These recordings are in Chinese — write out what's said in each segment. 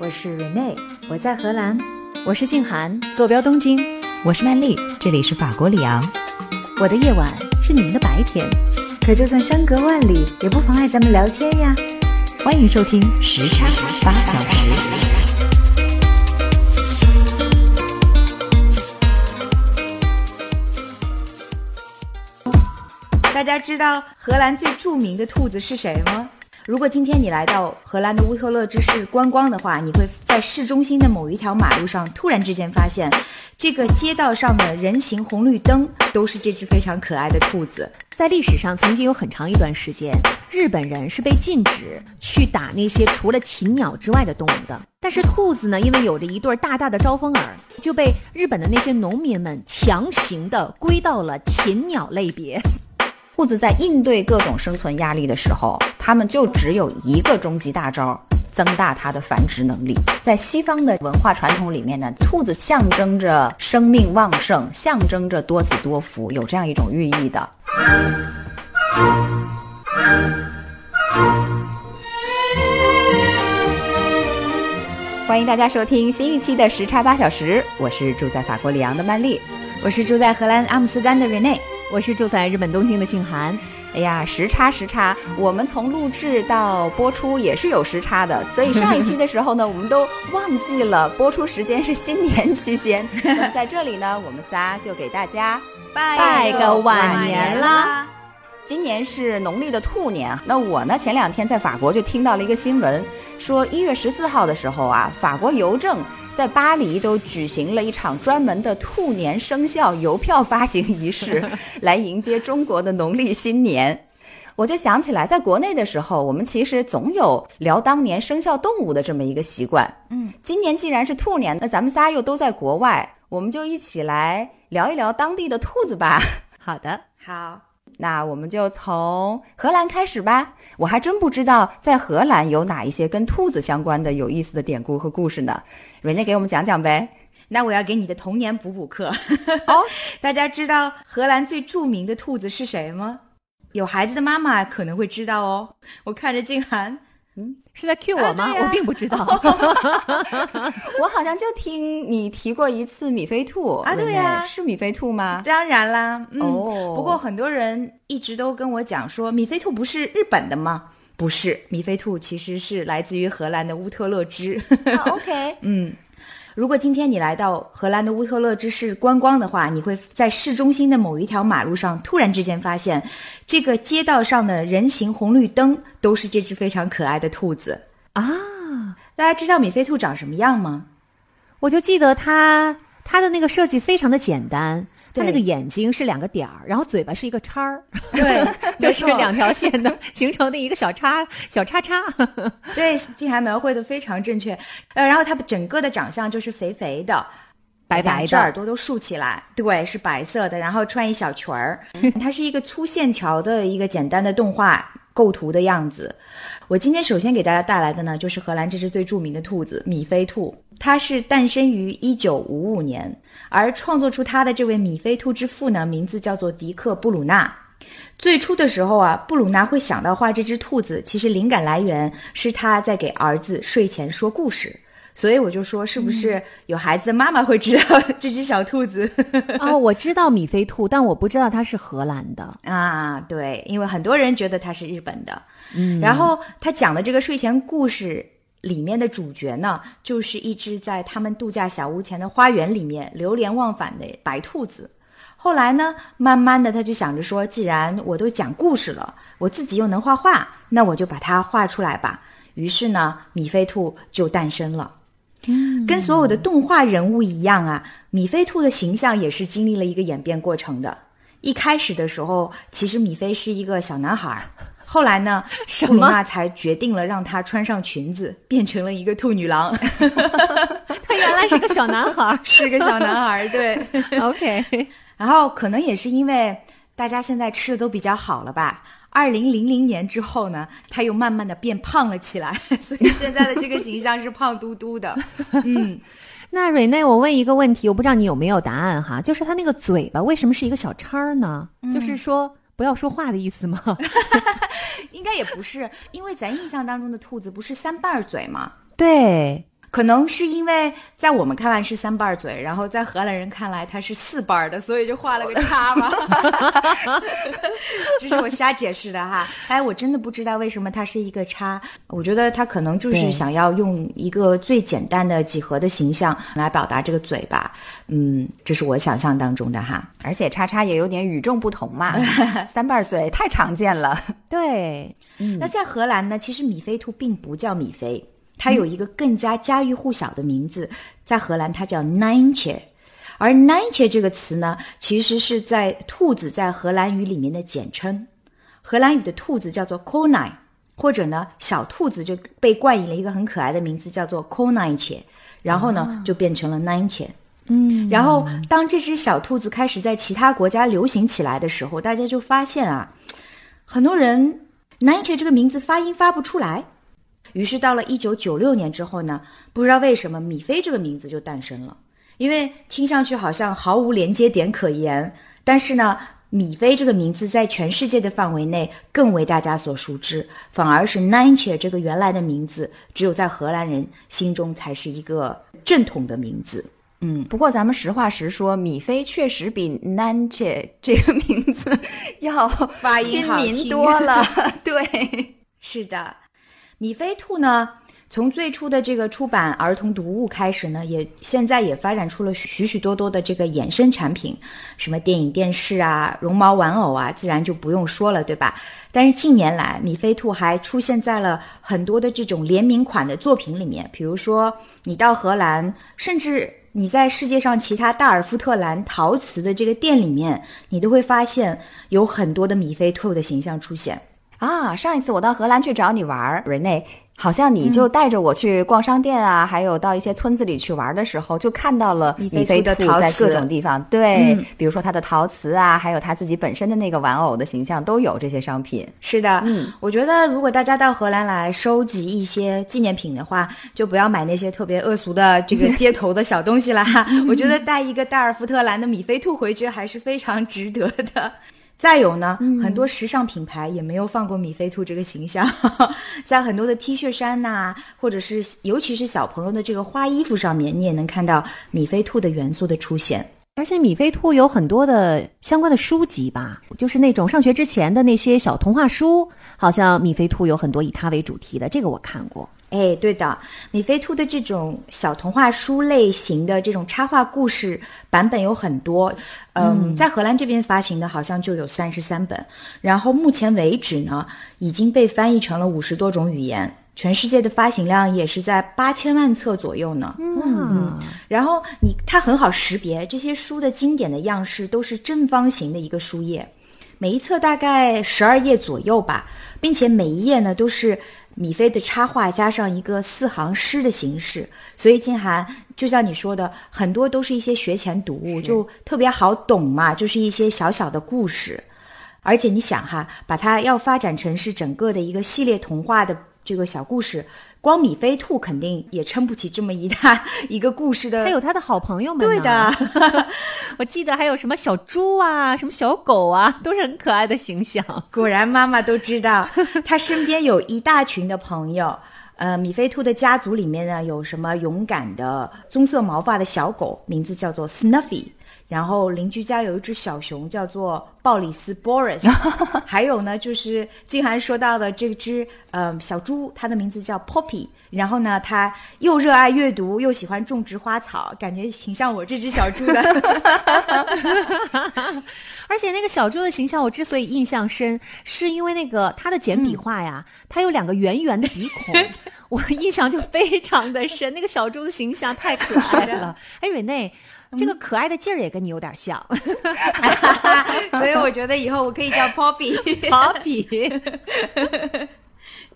我是 Rene，我在荷兰。我是静涵，坐标东京。我是曼丽，这里是法国里昂。我的夜晚是你们的白天，可就算相隔万里，也不妨碍咱们聊天呀。欢迎收听时差八小时。大家知道荷兰最著名的兔子是谁吗？如果今天你来到荷兰的乌特勒支市观光的话，你会在市中心的某一条马路上突然之间发现，这个街道上的人行红绿灯都是这只非常可爱的兔子。在历史上，曾经有很长一段时间，日本人是被禁止去打那些除了禽鸟之外的动物的。但是兔子呢，因为有着一对大大的招风耳，就被日本的那些农民们强行的归到了禽鸟类别。兔子在应对各种生存压力的时候，它们就只有一个终极大招：增大它的繁殖能力。在西方的文化传统里面呢，兔子象征着生命旺盛，象征着多子多福，有这样一种寓意的。欢迎大家收听新一期的时差八小时，我是住在法国里昂的曼丽，我是住在荷兰阿姆斯特丹的 Rene。我是住在日本东京的静涵。哎呀，时差时差，我们从录制到播出也是有时差的，所以上一期的时候呢，我们都忘记了播出时间是新年期间。在这里呢，我们仨就给大家拜个晚年啦。今年是农历的兔年，那我呢前两天在法国就听到了一个新闻，说一月十四号的时候啊，法国邮政。在巴黎都举行了一场专门的兔年生肖邮票发行仪式，来迎接中国的农历新年。我就想起来，在国内的时候，我们其实总有聊当年生肖动物的这么一个习惯。嗯，今年既然是兔年，那咱们仨又都在国外，我们就一起来聊一聊当地的兔子吧。好的，好。那我们就从荷兰开始吧。我还真不知道在荷兰有哪一些跟兔子相关的有意思的典故和故事呢。瑞内给我们讲讲呗。那我要给你的童年补补课。哦，大家知道荷兰最著名的兔子是谁吗？有孩子的妈妈可能会知道哦。我看着静涵。嗯，是在 cue 我吗？我并不知道，我好像就听你提过一次米菲兔啊，对呀，是米菲兔吗？当然啦，哦，不过很多人一直都跟我讲说，米菲兔不是日本的吗？不是，米菲兔其实是来自于荷兰的乌特勒支。OK，嗯。如果今天你来到荷兰的乌特勒支市观光的话，你会在市中心的某一条马路上突然之间发现，这个街道上的人行红绿灯都是这只非常可爱的兔子啊！大家知道米菲兔长什么样吗？我就记得它，它的那个设计非常的简单。它那个眼睛是两个点儿，然后嘴巴是一个叉儿，对，就是两条线的 形成的一个小叉小叉叉。对，静涵描绘的非常正确。呃，然后它整个的长相就是肥肥的，白白的，耳朵都竖起来，对，是白色的，然后穿一小裙儿。它是一个粗线条的一个简单的动画构图的样子。我今天首先给大家带来的呢，就是荷兰这只最著名的兔子米菲兔。它是诞生于一九五五年，而创作出他的这位米菲兔之父呢，名字叫做迪克布鲁纳。最初的时候啊，布鲁纳会想到画这只兔子，其实灵感来源是他在给儿子睡前说故事。所以我就说，是不是有孩子的妈妈会知道这只小兔子？哦，我知道米菲兔，但我不知道它是荷兰的啊。对，因为很多人觉得它是日本的。嗯，然后他讲的这个睡前故事里面的主角呢，就是一只在他们度假小屋前的花园里面流连忘返的白兔子。后来呢，慢慢的他就想着说，既然我都讲故事了，我自己又能画画，那我就把它画出来吧。于是呢，米菲兔就诞生了。跟所有的动画人物一样啊，米菲兔的形象也是经历了一个演变过程的。一开始的时候，其实米菲是一个小男孩，后来呢，布鲁娜才决定了让他穿上裙子，变成了一个兔女郎。他原来是个小男孩，是个小男孩，对。OK，然后可能也是因为大家现在吃的都比较好了吧。二零零零年之后呢，他又慢慢的变胖了起来，所以现在的这个形象是胖嘟嘟的。嗯，那瑞内，我问一个问题，我不知道你有没有答案哈，就是他那个嘴巴为什么是一个小叉儿呢？就是说不要说话的意思吗？应该也不是，因为咱印象当中的兔子不是三瓣嘴吗？对。可能是因为在我们看来是三瓣嘴，然后在荷兰人看来它是四瓣的，所以就画了个叉嘛。这是我瞎解释的哈。哎，我真的不知道为什么它是一个叉。我觉得它可能就是想要用一个最简单的几何的形象来表达这个嘴吧。嗯，这是我想象当中的哈。而且叉叉也有点与众不同嘛，三瓣嘴太常见了。对，那在荷兰呢，其实米菲兔并不叫米菲。它有一个更加家喻户晓的名字，在荷兰它叫 Nintje，而 Nintje 这个词呢，其实是在兔子在荷兰语里面的简称。荷兰语的兔子叫做 Konijn，或者呢小兔子就被冠以了一个很可爱的名字叫做 Konijntje，然后呢就变成了 Nintje。嗯，然后当这只小兔子开始在其他国家流行起来的时候，大家就发现啊，很多人 Nintje 这个名字发音发不出来。于是到了一九九六年之后呢，不知道为什么米菲这个名字就诞生了。因为听上去好像毫无连接点可言，但是呢，米菲这个名字在全世界的范围内更为大家所熟知，反而是 “Ninche” 这个原来的名字，只有在荷兰人心中才是一个正统的名字。嗯，不过咱们实话实说，米菲确实比 Nanche 这个名字 要发音亲民多了。对，是的。米菲兔呢，从最初的这个出版儿童读物开始呢，也现在也发展出了许许多多的这个衍生产品，什么电影、电视啊、绒毛玩偶啊，自然就不用说了，对吧？但是近年来，米菲兔还出现在了很多的这种联名款的作品里面，比如说你到荷兰，甚至你在世界上其他大尔夫特兰陶瓷的这个店里面，你都会发现有很多的米菲兔的形象出现。啊，上一次我到荷兰去找你玩，瑞内，好像你就带着我去逛商店啊，还有到一些村子里去玩的时候，就看到了米菲的陶在各种地方。对，比如说它的陶瓷啊，还有它自己本身的那个玩偶的形象，都有这些商品。是的，嗯，我觉得如果大家到荷兰来收集一些纪念品的话，就不要买那些特别恶俗的这个街头的小东西啦。我觉得带一个戴尔夫特兰的米菲兔回去还是非常值得的。再有呢，很多时尚品牌也没有放过米菲兔这个形象，在很多的 T 恤衫呐，或者是尤其是小朋友的这个花衣服上面，你也能看到米菲兔的元素的出现。而且米菲兔有很多的相关的书籍吧，就是那种上学之前的那些小童话书，好像米菲兔有很多以它为主题的，这个我看过。哎，对的，米菲兔的这种小童话书类型的这种插画故事版本有很多，嗯，在荷兰这边发行的好像就有三十三本，然后目前为止呢，已经被翻译成了五十多种语言，全世界的发行量也是在八千万册左右呢。嗯，然后你它很好识别，这些书的经典的样式都是正方形的一个书页，每一册大概十二页左右吧，并且每一页呢都是。米菲的插画加上一个四行诗的形式，所以静涵就像你说的，很多都是一些学前读物，就特别好懂嘛，就是一些小小的故事。而且你想哈，把它要发展成是整个的一个系列童话的这个小故事。光米菲兔肯定也撑不起这么一大一个故事的，还有他的好朋友们。对的，我记得还有什么小猪啊，什么小狗啊，都是很可爱的形象。果然妈妈都知道，他身边有一大群的朋友。呃，米菲兔的家族里面呢，有什么勇敢的棕色毛发的小狗，名字叫做 Snuffy。然后邻居家有一只小熊，叫做鲍里斯 Boris。还有呢，就是静涵说到的这只呃小猪，它的名字叫 Poppy。然后呢，它又热爱阅读，又喜欢种植花草，感觉挺像我这只小猪的。而且那个小猪的形象，我之所以印象深，是因为那个它的简笔画呀，它有两个圆圆的鼻孔，我印象就非常的深。那个小猪的形象太可爱了。哎，瑞内。这个可爱的劲儿也跟你有点像，所以我觉得以后我可以叫 Poppy。Poppy，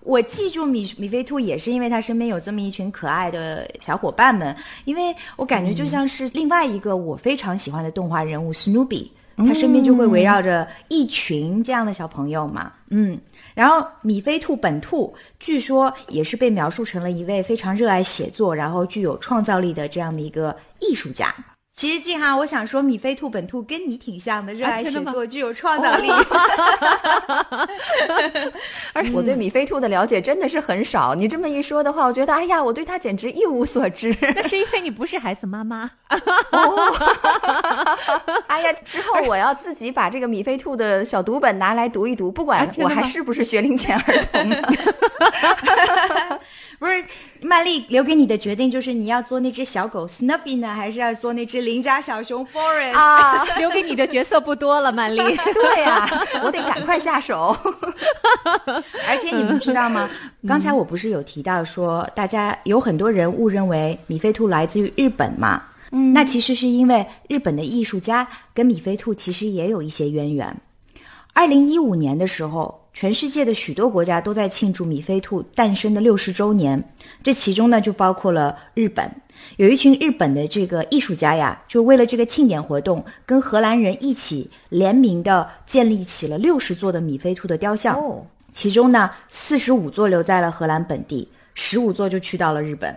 我记住米米菲兔也是因为他身边有这么一群可爱的小伙伴们，因为我感觉就像是另外一个我非常喜欢的动画人物 Snoopy，他身边就会围绕着一群这样的小朋友嘛。嗯，然后米菲兔本兔据说也是被描述成了一位非常热爱写作，然后具有创造力的这样的一个艺术家。其实静涵，我想说，米菲兔本兔跟你挺像的，热爱写作，具有创造力。而我对米菲兔的了解真的是很少。你这么一说的话，我觉得，哎呀，我对它简直一无所知。那是因为你不是孩子妈妈。哎呀，之后我要自己把这个米菲兔的小读本拿来读一读，不管我还是不是学龄前儿童。不是，曼丽留给你的决定就是你要做那只小狗 Snuffy 呢，还是要做那只邻家小熊 Forest 啊？留给你的角色不多了，曼丽。对呀，我得赶快下手。而且你们知道吗？刚才我不是有提到说，大家有很多人误认为米菲兔来自于日本嘛？嗯，那其实是因为日本的艺术家跟米菲兔其实也有一些渊源。二零一五年的时候。全世界的许多国家都在庆祝米菲兔诞生的六十周年，这其中呢就包括了日本。有一群日本的这个艺术家呀，就为了这个庆典活动，跟荷兰人一起联名的建立起了六十座的米菲兔的雕像。其中呢，四十五座留在了荷兰本地，十五座就去到了日本。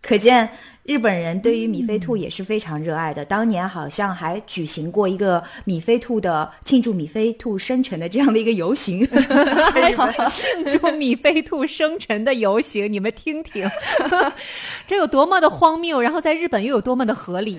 可见。日本人对于米菲兔也是非常热爱的，当年好像还举行过一个米菲兔的庆祝米菲兔生辰的这样的一个游行，庆祝米菲兔生辰的游行，你们听听，这有多么的荒谬，然后在日本又有多么的合理，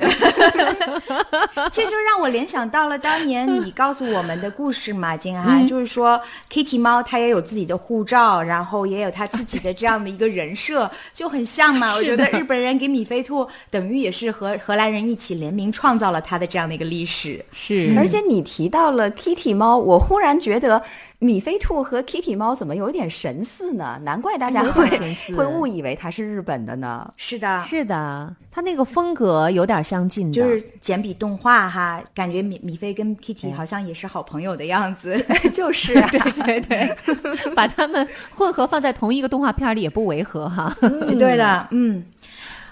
这就让我联想到了当年你告诉我们的故事嘛，金涵，就是说 Kitty 猫它也有自己的护照，然后也有它自己的这样的一个人设，就很像嘛。我觉得日本人给米菲。飞兔等于也是和荷兰人一起联名创造了它的这样的一个历史，是。而且你提到了 Kitty 猫，我忽然觉得米菲兔和 Kitty 猫怎么有点神似呢？难怪大家会会误以为它是日本的呢。是的，是的，它那个风格有点相近的，就是简笔动画哈，感觉米米菲跟 Kitty 好像也是好朋友的样子，就是对对 对，把他们混合放在同一个动画片里也不违和哈。对的，嗯。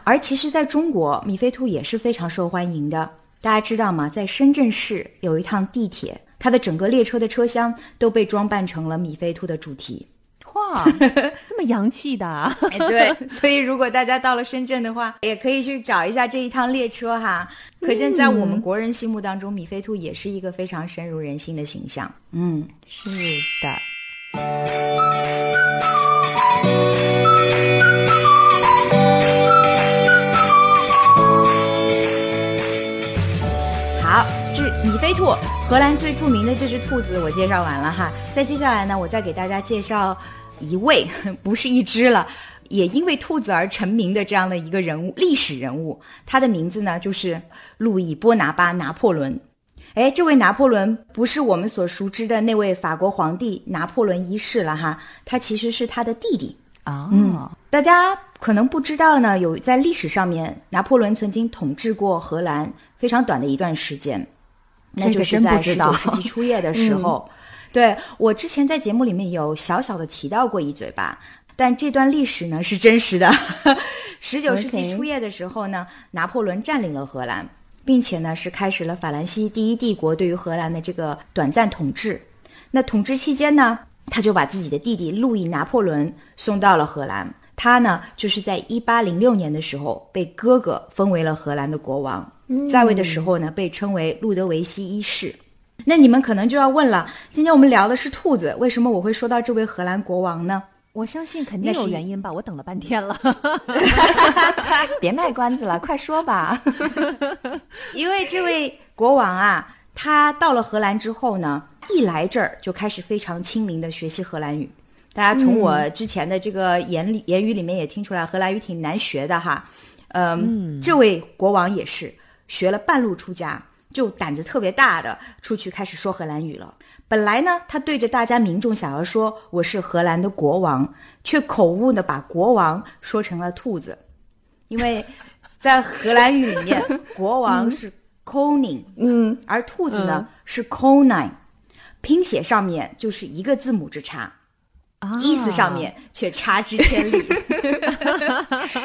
而其实，在中国，米菲兔也是非常受欢迎的。大家知道吗？在深圳市有一趟地铁，它的整个列车的车厢都被装扮成了米菲兔的主题。哇，这么洋气的！对，所以如果大家到了深圳的话，也可以去找一下这一趟列车哈。可见，在我们国人心目当中，米菲兔也是一个非常深入人心的形象。嗯，是的。米菲兔，荷兰最著名的这只兔子，我介绍完了哈。再接下来呢，我再给大家介绍一位，不是一只了，也因为兔子而成名的这样的一个人物，历史人物。他的名字呢，就是路易波拿巴拿破仑。哎，这位拿破仑不是我们所熟知的那位法国皇帝拿破仑一世了哈，他其实是他的弟弟啊。嗯，大家可能不知道呢，有在历史上面，拿破仑曾经统治过荷兰非常短的一段时间。那就是在十九世纪初叶的 时候，对我之前在节目里面有小小的提到过一嘴吧，但这段历史呢是真实的。十九世纪初叶的时候呢，拿破仑占领了荷兰，并且呢是开始了法兰西第一帝国对于荷兰的这个短暂统治。那统治期间呢，他就把自己的弟弟路易拿破仑送到了荷兰，他呢就是在一八零六年的时候被哥哥封为了荷兰的国王。在位的时候呢，被称为路德维希一世。那你们可能就要问了：今天我们聊的是兔子，为什么我会说到这位荷兰国王呢？我相信肯定有原因吧，我等了半天了。别卖关子了，快说吧。因为这位国王啊，他到了荷兰之后呢，一来这儿就开始非常亲民的学习荷兰语。大家从我之前的这个言里言语里面也听出来，荷兰语挺难学的哈。嗯，这位国王也是。学了半路出家，就胆子特别大的出去开始说荷兰语了。本来呢，他对着大家民众想要说我是荷兰的国王，却口误的把国王说成了兔子，因为在荷兰语里面，国王 是 koning，嗯，而兔子呢是 konine，拼写上面就是一个字母之差。意思上面却差之千里，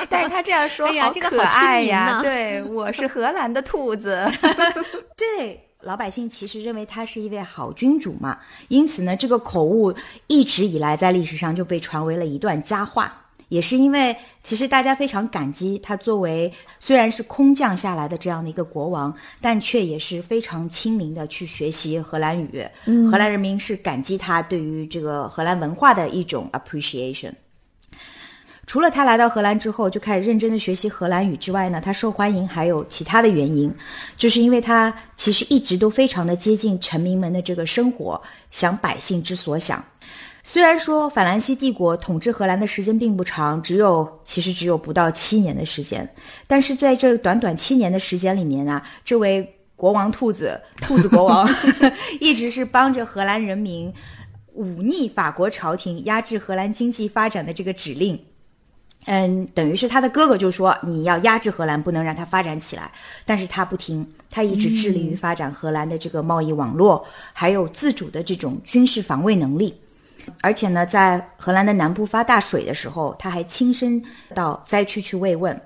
但是他这样说好可爱呀！对我是荷兰的兔子，对老百姓其实认为他是一位好君主嘛，因此呢，这个口误一直以来在历史上就被传为了一段佳话。也是因为其实大家非常感激他作为虽然是空降下来的这样的一个国王，但却也是非常亲民的去学习荷兰语。荷兰人民是感激他对于这个荷兰文化的一种 appreciation。除了他来到荷兰之后就开始认真的学习荷兰语之外呢，他受欢迎还有其他的原因，就是因为他其实一直都非常的接近臣民们的这个生活，想百姓之所想。虽然说法兰西帝国统治荷兰的时间并不长，只有其实只有不到七年的时间，但是在这短短七年的时间里面啊，这位国王兔子兔子国王 一直是帮着荷兰人民忤逆法国朝廷压制荷兰经济发展的这个指令。嗯，等于是他的哥哥就说你要压制荷兰，不能让它发展起来。但是他不听，他一直致力于发展荷兰的这个贸易网络，还有自主的这种军事防卫能力。而且呢，在荷兰的南部发大水的时候，他还亲身到灾区去慰问，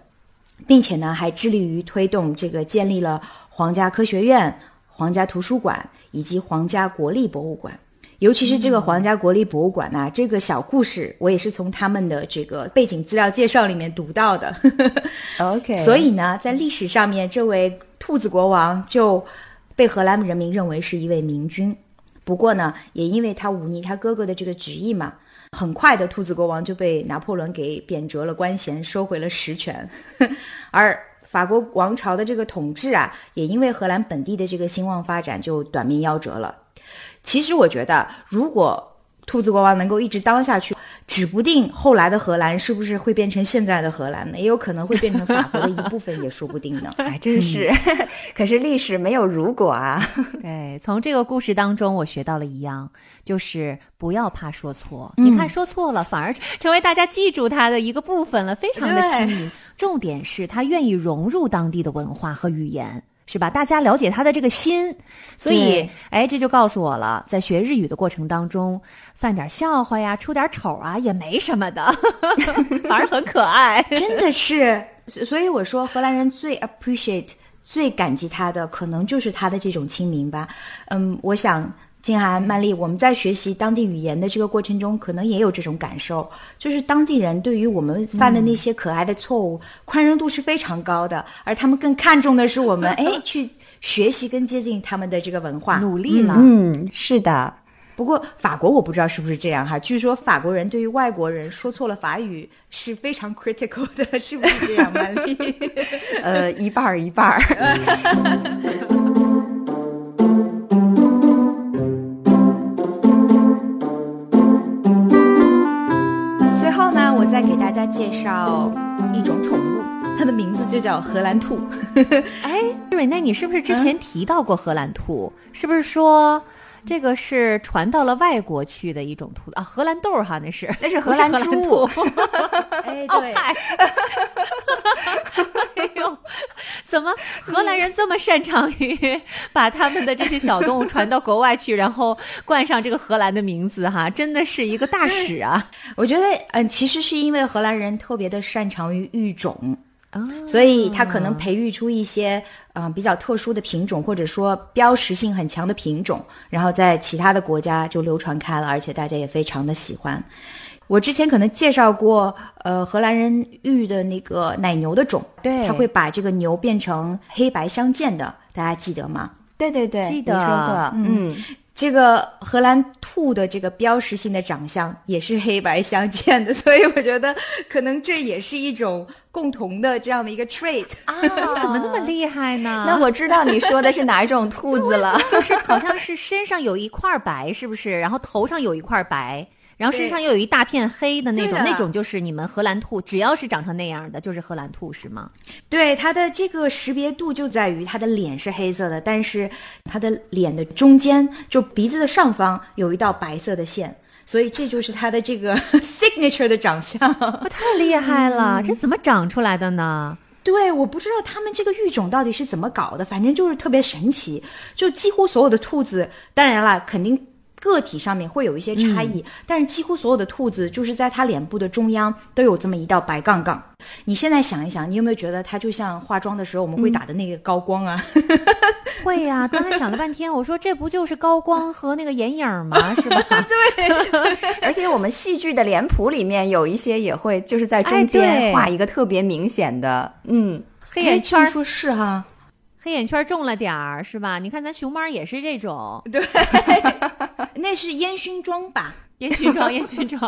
并且呢，还致力于推动这个建立了皇家科学院、皇家图书馆以及皇家国立博物馆。尤其是这个皇家国立博物馆呐，这个小故事我也是从他们的这个背景资料介绍里面读到的。OK，所以呢，在历史上面，这位兔子国王就被荷兰人民认为是一位明君。不过呢，也因为他忤逆他哥哥的这个旨意嘛，很快的，兔子国王就被拿破仑给贬谪了官衔，收回了实权。而法国王朝的这个统治啊，也因为荷兰本地的这个兴旺发展，就短命夭折了。其实我觉得，如果兔子国王能够一直当下去，指不定后来的荷兰是不是会变成现在的荷兰呢？也有可能会变成法国的一部分，也说不定呢。还 真是。可是历史没有如果啊。对，从这个故事当中，我学到了一样，就是不要怕说错。你看说错了，反而成为大家记住他的一个部分了，非常的亲民。重点是他愿意融入当地的文化和语言。是吧？大家了解他的这个心，所以，哎，这就告诉我了，在学日语的过程当中，犯点笑话呀，出点丑啊，也没什么的，反而很可爱。真的是，所以我说，荷兰人最 appreciate、最感激他的，可能就是他的这种亲民吧。嗯，我想。静涵、曼丽，我们在学习当地语言的这个过程中，可能也有这种感受，就是当地人对于我们犯的那些可爱的错误，宽容度是非常高的，而他们更看重的是我们 哎去学习跟接近他们的这个文化，努力了。嗯，是的。不过法国我不知道是不是这样哈，据说法国人对于外国人说错了法语是非常 critical 的，是不是这样，曼丽？呃，一半儿一半儿。给大家介绍一种宠物，它的名字就叫荷兰兔。哎，瑞内，你是不是之前提到过荷兰兔？是不是说这个是传到了外国去的一种兔子啊？荷兰豆儿哈，那是那是荷兰猪。哎，对。哎呦，怎么荷兰人这么擅长于把他们的这些小动物传到国外去，然后冠上这个荷兰的名字哈？真的是一个大使啊！我觉得，嗯，其实是因为荷兰人特别的擅长于育种。啊，所以它可能培育出一些嗯、呃、比较特殊的品种，或者说标识性很强的品种，然后在其他的国家就流传开了，而且大家也非常的喜欢。我之前可能介绍过，呃，荷兰人育的那个奶牛的种，对，他会把这个牛变成黑白相间的，大家记得吗？对对对，记得。嗯。这个荷兰兔的这个标识性的长相也是黑白相间的，所以我觉得可能这也是一种共同的这样的一个 trait 啊！你怎么那么厉害呢？那我知道你说的是哪一种兔子了，就是好像是身上有一块白，是不是？然后头上有一块白。然后身上又有一大片黑的那种，那种就是你们荷兰兔，只要是长成那样的，就是荷兰兔，是吗？对，它的这个识别度就在于它的脸是黑色的，但是它的脸的中间，就鼻子的上方有一道白色的线，所以这就是它的这个 signature 的长相。太厉害了，嗯、这怎么长出来的呢？对，我不知道他们这个育种到底是怎么搞的，反正就是特别神奇。就几乎所有的兔子，当然了，肯定。个体上面会有一些差异，嗯、但是几乎所有的兔子就是在它脸部的中央都有这么一道白杠杠。你现在想一想，你有没有觉得它就像化妆的时候我们会打的那个高光啊？会呀、刚才想了半天，我说这不就是高光和那个眼影吗？是吧？对 而且我们戏剧的脸谱里面有一些也会就是在中间画一个特别明显的，嗯，黑眼圈说是哈，黑眼圈儿重了点儿，是吧？你看咱熊猫也是这种对 那是烟熏妆吧？烟熏妆，烟熏妆，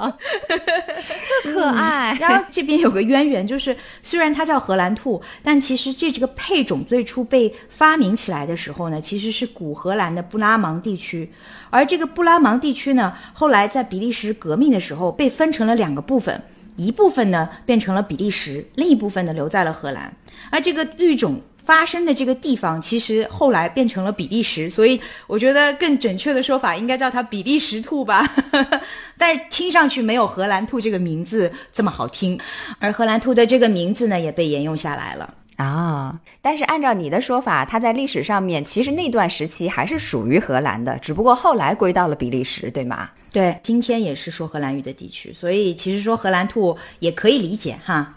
特 可爱。然后这边有个渊源，就是虽然它叫荷兰兔，但其实这这个配种最初被发明起来的时候呢，其实是古荷兰的布拉芒地区，而这个布拉芒地区呢，后来在比利时革命的时候被分成了两个部分，一部分呢变成了比利时，另一部分呢留在了荷兰，而这个育种。发生的这个地方，其实后来变成了比利时，所以我觉得更准确的说法应该叫它比利时兔吧。但是听上去没有荷兰兔这个名字这么好听，而荷兰兔的这个名字呢也被沿用下来了。啊，但是按照你的说法，它在历史上面其实那段时期还是属于荷兰的，只不过后来归到了比利时，对吗？对，今天也是说荷兰语的地区，所以其实说荷兰兔也可以理解哈。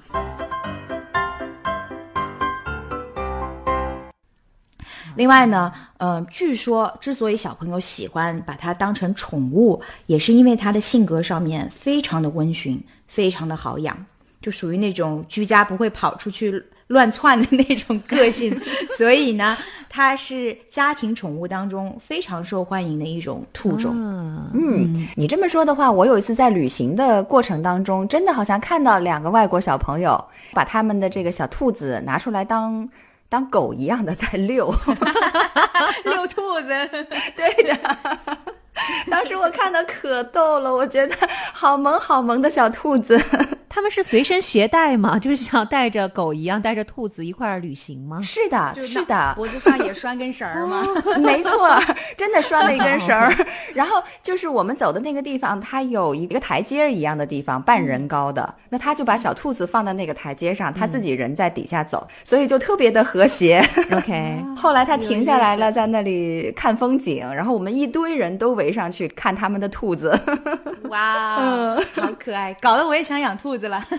另外呢，呃，据说之所以小朋友喜欢把它当成宠物，也是因为它的性格上面非常的温驯，非常的好养，就属于那种居家不会跑出去乱窜的那种个性，所以呢，它是家庭宠物当中非常受欢迎的一种兔种。嗯，嗯，你这么说的话，我有一次在旅行的过程当中，真的好像看到两个外国小朋友把他们的这个小兔子拿出来当当狗一样的在遛。遛兔子，对的，当时我看到可逗了，我觉得好萌好萌的小兔子。他们是随身携带吗？就是像带着狗一样，带着兔子一块儿旅行吗？是的，是的，脖子上也拴根绳儿吗？没错，真的拴了一根绳儿。然后就是我们走的那个地方，它有一个台阶儿一样的地方，半人高的。那他就把小兔子放在那个台阶上，他自己人在底下走，所以就特别的和谐。OK，后来他停下来了，在那里看风景，然后我们一堆人都围上去看他们的兔子。哇、哦，好可爱，搞得我也想养兔子了。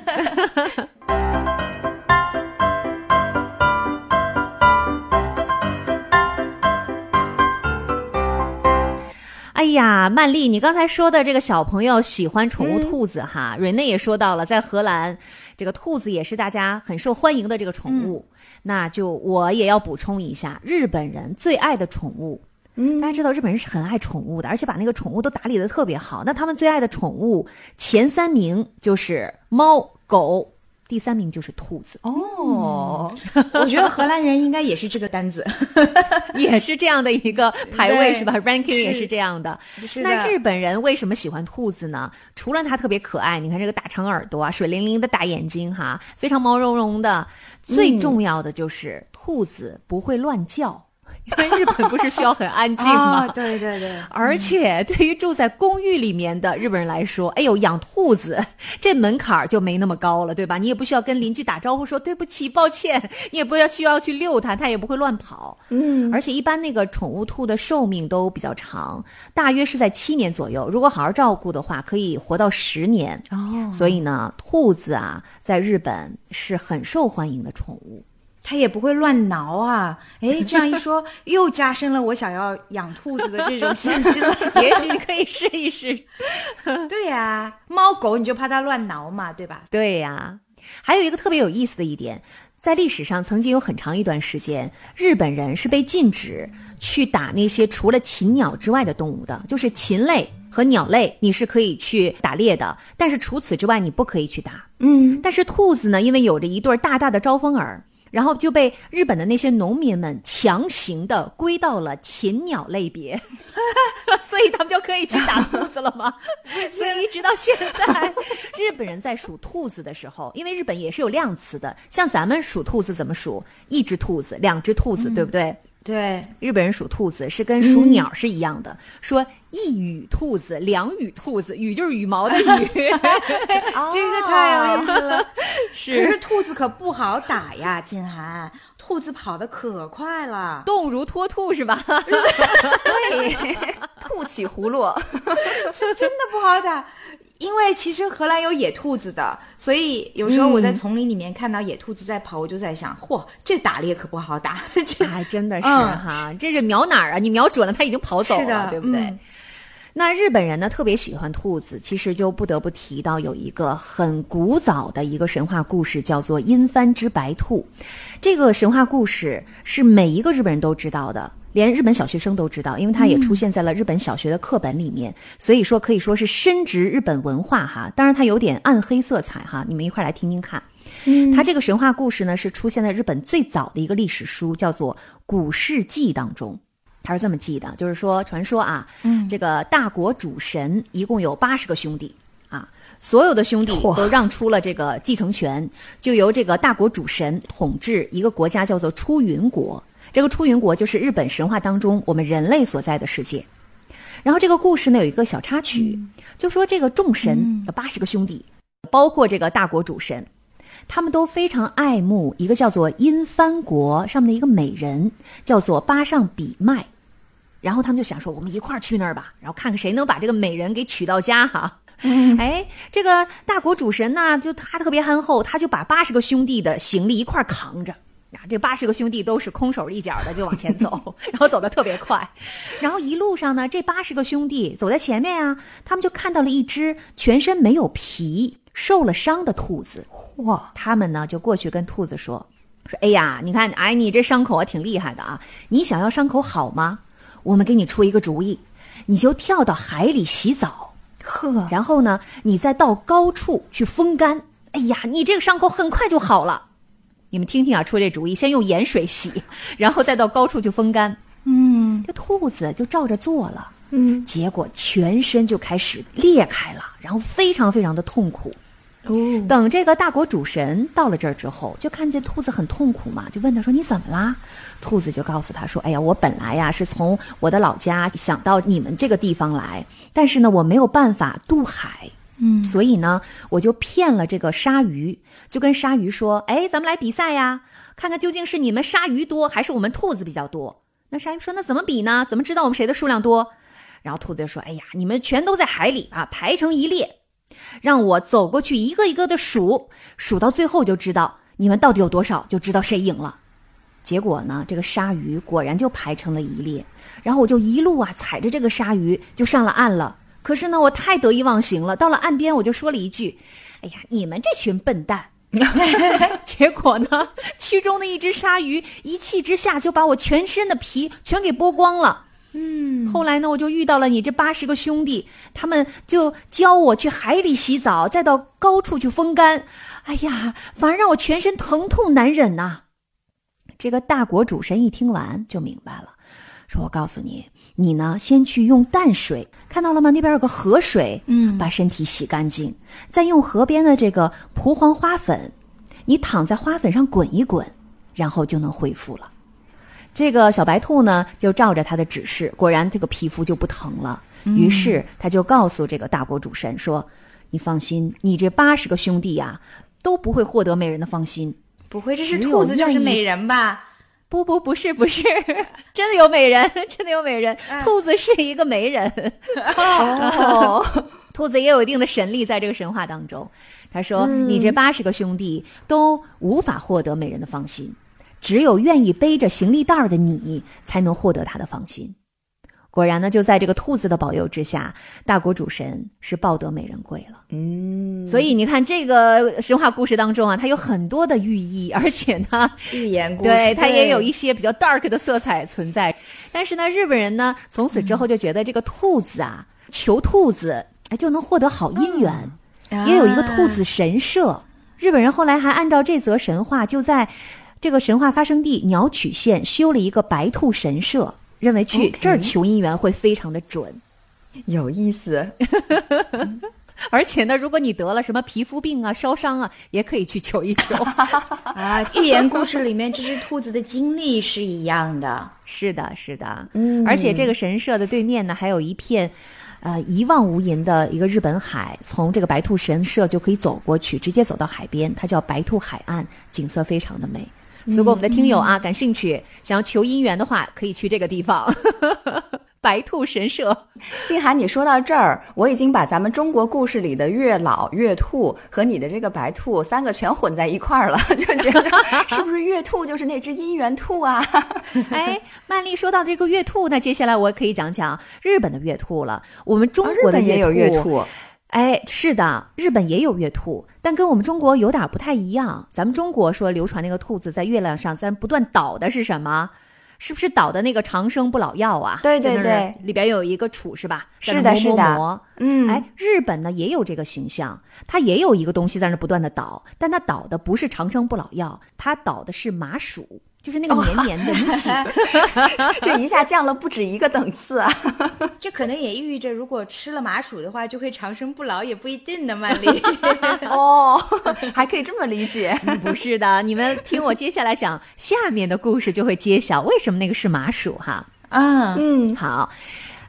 哎呀，曼丽，你刚才说的这个小朋友喜欢宠物兔子哈，瑞内也说到了，在荷兰，这个兔子也是大家很受欢迎的这个宠物。那就我也要补充一下，日本人最爱的宠物。嗯，大家知道日本人是很爱宠物的，而且把那个宠物都打理的特别好。那他们最爱的宠物前三名就是猫、狗，第三名就是兔子，哦，我觉得荷兰人应该也是这个单子。也是这样的一个排位是吧？ranking 也是这样的。那日本人为什么喜欢兔子呢？除了它特别可爱，你看这个大长耳朵啊，水灵灵的大眼睛哈，非常毛茸茸的。最重要的就是、兔子不会乱叫，因为日本不是需要很安静吗？哦对对对，而且对于住在公寓里面的日本人来说，哎呦，养兔子这门槛儿就没那么高了，对吧？你也不需要跟邻居打招呼说对不起、抱歉，你也不要需要去遛它，它也不会乱跑。嗯，而且一般那个宠物兔的寿命都比较长，大约是在七年左右。如果好好照顾的话，可以活到十年。哦，所以呢，兔子啊，在日本是很受欢迎的宠物。它也不会乱挠啊。哎，这样一说，又加深了我想要养兔子的这种信心了。也许你可以试一试。对呀、猫狗你就怕它乱挠嘛，对吧？对呀，还有一个特别有意思的一点，在历史上曾经有很长一段时间，日本人是被禁止去打那些除了禽鸟之外的动物的，就是禽类和鸟类你是可以去打猎的，但是除此之外你不可以去打。嗯，但是兔子呢，因为有着一对大大的招风耳。然后就被日本的那些农民们强行的归到了禽鸟类别，所以他们就可以去打兔子了吗？所以一直到现在，日本人在数兔子的时候，因为日本也是有量词的，像咱们数兔子怎么数？一只兔子，两只兔子，对不对？对，日本人属兔子是跟属鸟是一样的，说一羽兔子，两羽兔子，羽就是羽毛的羽，这个太有意思了。可是是兔子可不好打呀，金涵，兔子跑得可快了。动如脱兔是吧？对，兔兔起葫芦，是真的不好打。因为其实荷兰有野兔子的，所以有时候我在丛林里面看到野兔子在跑，我就在想，嚯，这打猎可不好打。这还真的是哈，这是瞄哪儿啊？你瞄准了，它已经跑走了，对不对？那日本人呢特别喜欢兔子，其实就不得不提到有一个很古早的一个神话故事，叫做阴帆之白兔。这个神话故事是每一个日本人都知道的，连日本小学生都知道，因为它也出现在了日本小学的课本里面。所以说可以说是深植日本文化哈。当然它有点暗黑色彩哈，你们一块来听听看。嗯，它这个神话故事呢是出现在日本最早的一个历史书，叫做《古世纪》当中。他是这么记的，就是说，传说啊，嗯，这个大国主神一共有八十个兄弟啊，所有的兄弟都让出了这个继承权，就由这个大国主神统治一个国家，叫做出云国。这个出云国就是日本神话当中我们人类所在的世界。然后这个故事呢有一个小插曲，就说这个众神八十个兄弟，包括这个大国主神，他们都非常爱慕一个叫做阴帆国上面的一个美人，叫做八上比麦。然后他们就想说，我们一块儿去那儿吧，然后看看谁能把这个美人给娶到家哈。哎，这个大国主神呢，就他特别憨厚，他就把八十个兄弟的行李一块儿扛着，啊，这八十个兄弟都是空手一脚的就往前走，然后走得特别快。然后一路上呢，这八十个兄弟走在前面啊，他们就看到了一只全身没有皮、受了伤的兔子。哇！他们呢就过去跟兔子说：“说哎呀，你看，哎，你这伤口啊挺厉害的啊，你想要伤口好吗？”我们给你出一个主意，你就跳到海里洗澡，呵，然后呢，你再到高处去风干。哎呀，你这个伤口很快就好了。你们听听啊，出这主意，先用盐水洗，然后再到高处去风干。嗯，这兔子就照着做了。嗯，结果全身就开始裂开了，然后非常非常的痛苦。哦等这个大国主神到了这儿之后，就看见兔子很痛苦嘛，就问他说：“你怎么啦？”兔子就告诉他说：“哎呀，我本来呀是从我的老家想到你们这个地方来，但是呢我没有办法渡海，嗯，所以呢我就骗了这个鲨鱼，就跟鲨鱼说：‘哎，咱们来比赛呀，看看究竟是你们鲨鱼多还是我们兔子比较多。’那鲨鱼说：‘那怎么比呢？怎么知道我们谁的数量多？’然后兔子就说：‘哎呀，你们全都在海里啊，排成一列。’”让我走过去，一个一个的数，数到最后就知道你们到底有多少，就知道谁赢了。结果呢，这个鲨鱼果然就排成了一列，然后我就一路啊踩着这个鲨鱼就上了岸了。可是呢，我太得意忘形了，到了岸边我就说了一句：“哎呀，你们这群笨蛋！”结果呢，其中的一只鲨鱼一气之下就把我全身的皮全给剥光了。嗯，后来呢，我就遇到了你这八十个兄弟，他们就教我去海里洗澡，再到高处去风干。哎呀，反而让我全身疼痛难忍呐！这个大国主神一听完就明白了，说：“我告诉你，你呢，先去用淡水，看到了吗？那边有个河水，嗯，把身体洗干净，再用河边的这个蒲黄花粉，你躺在花粉上滚一滚，然后就能恢复了。”这个小白兔呢，就照着他的指示，果然这个皮肤就不疼了。于是他就告诉这个大国主神说：“你放心，你这八十个兄弟呀，都不会获得美人的芳心。不会，这是兔子就是美人吧？不不，不是不是，真的有美人，真的有美人。兔子是一个媒人，哦，兔子也有一定的神力在这个神话当中。他说：你这八十个兄弟都无法获得美人的芳心。”只有愿意背着行李袋的你，才能获得她的芳心。果然呢，就在这个兔子的保佑之下，大国主神是抱得美人归了。嗯，所以你看这个神话故事当中啊，它有很多的寓意，而且呢，寓言故事对它也有一些比较 dark 的色彩存在。但是呢，日本人呢，从此之后就觉得这个兔子啊，求兔子哎就能获得好姻缘，也有一个兔子神社。日本人后来还按照这则神话，就在。这个神话发生地鸟取县修了一个白兔神社，认为去这儿求姻缘会非常的准，有意思。而且呢，如果你得了什么皮肤病啊、烧伤啊，也可以去求一求 啊。寓言故事里面这只兔子的经历是一样的，是的，是的。嗯，而且这个神社的对面呢，还有一片。呃，一望无垠的一个日本海，从这个白兔神社就可以走过去，直接走到海边，它叫白兔海岸，景色非常的美。如果我们的听友啊感兴趣，想要求姻缘的话，可以去这个地方。白兔神社。静涵，你说到这儿，我已经把咱们中国故事里的月老、月兔和你的这个白兔三个全混在一块儿了，就觉得是不是月兔就是那只姻缘兔啊？哎，曼丽说到这个月兔，那接下来我可以讲讲日本的月兔了。我们中国的也有月兔。哎，是的，日本也有月兔，但跟我们中国有点不太一样。咱们中国说流传那个兔子在月亮上在不断倒的是什么？是不是倒的那个长生不老药啊？对对对，里边有一个杵是吧？是的，是的。嗯，哎，日本呢也有这个形象，它也有一个东西在那不断的倒，但它倒的不是长生不老药，它倒的是麻薯。就是那个黏黏的东西，这一下降了不止一个等次啊！这可能也寓意味着，如果吃了麻薯的话，就会长生不老，也不一定的，曼丽。哦，还可以这么理解？不是的，你们听我接下来讲下面的故事，就会揭晓为什么那个是麻薯哈。啊，嗯，好，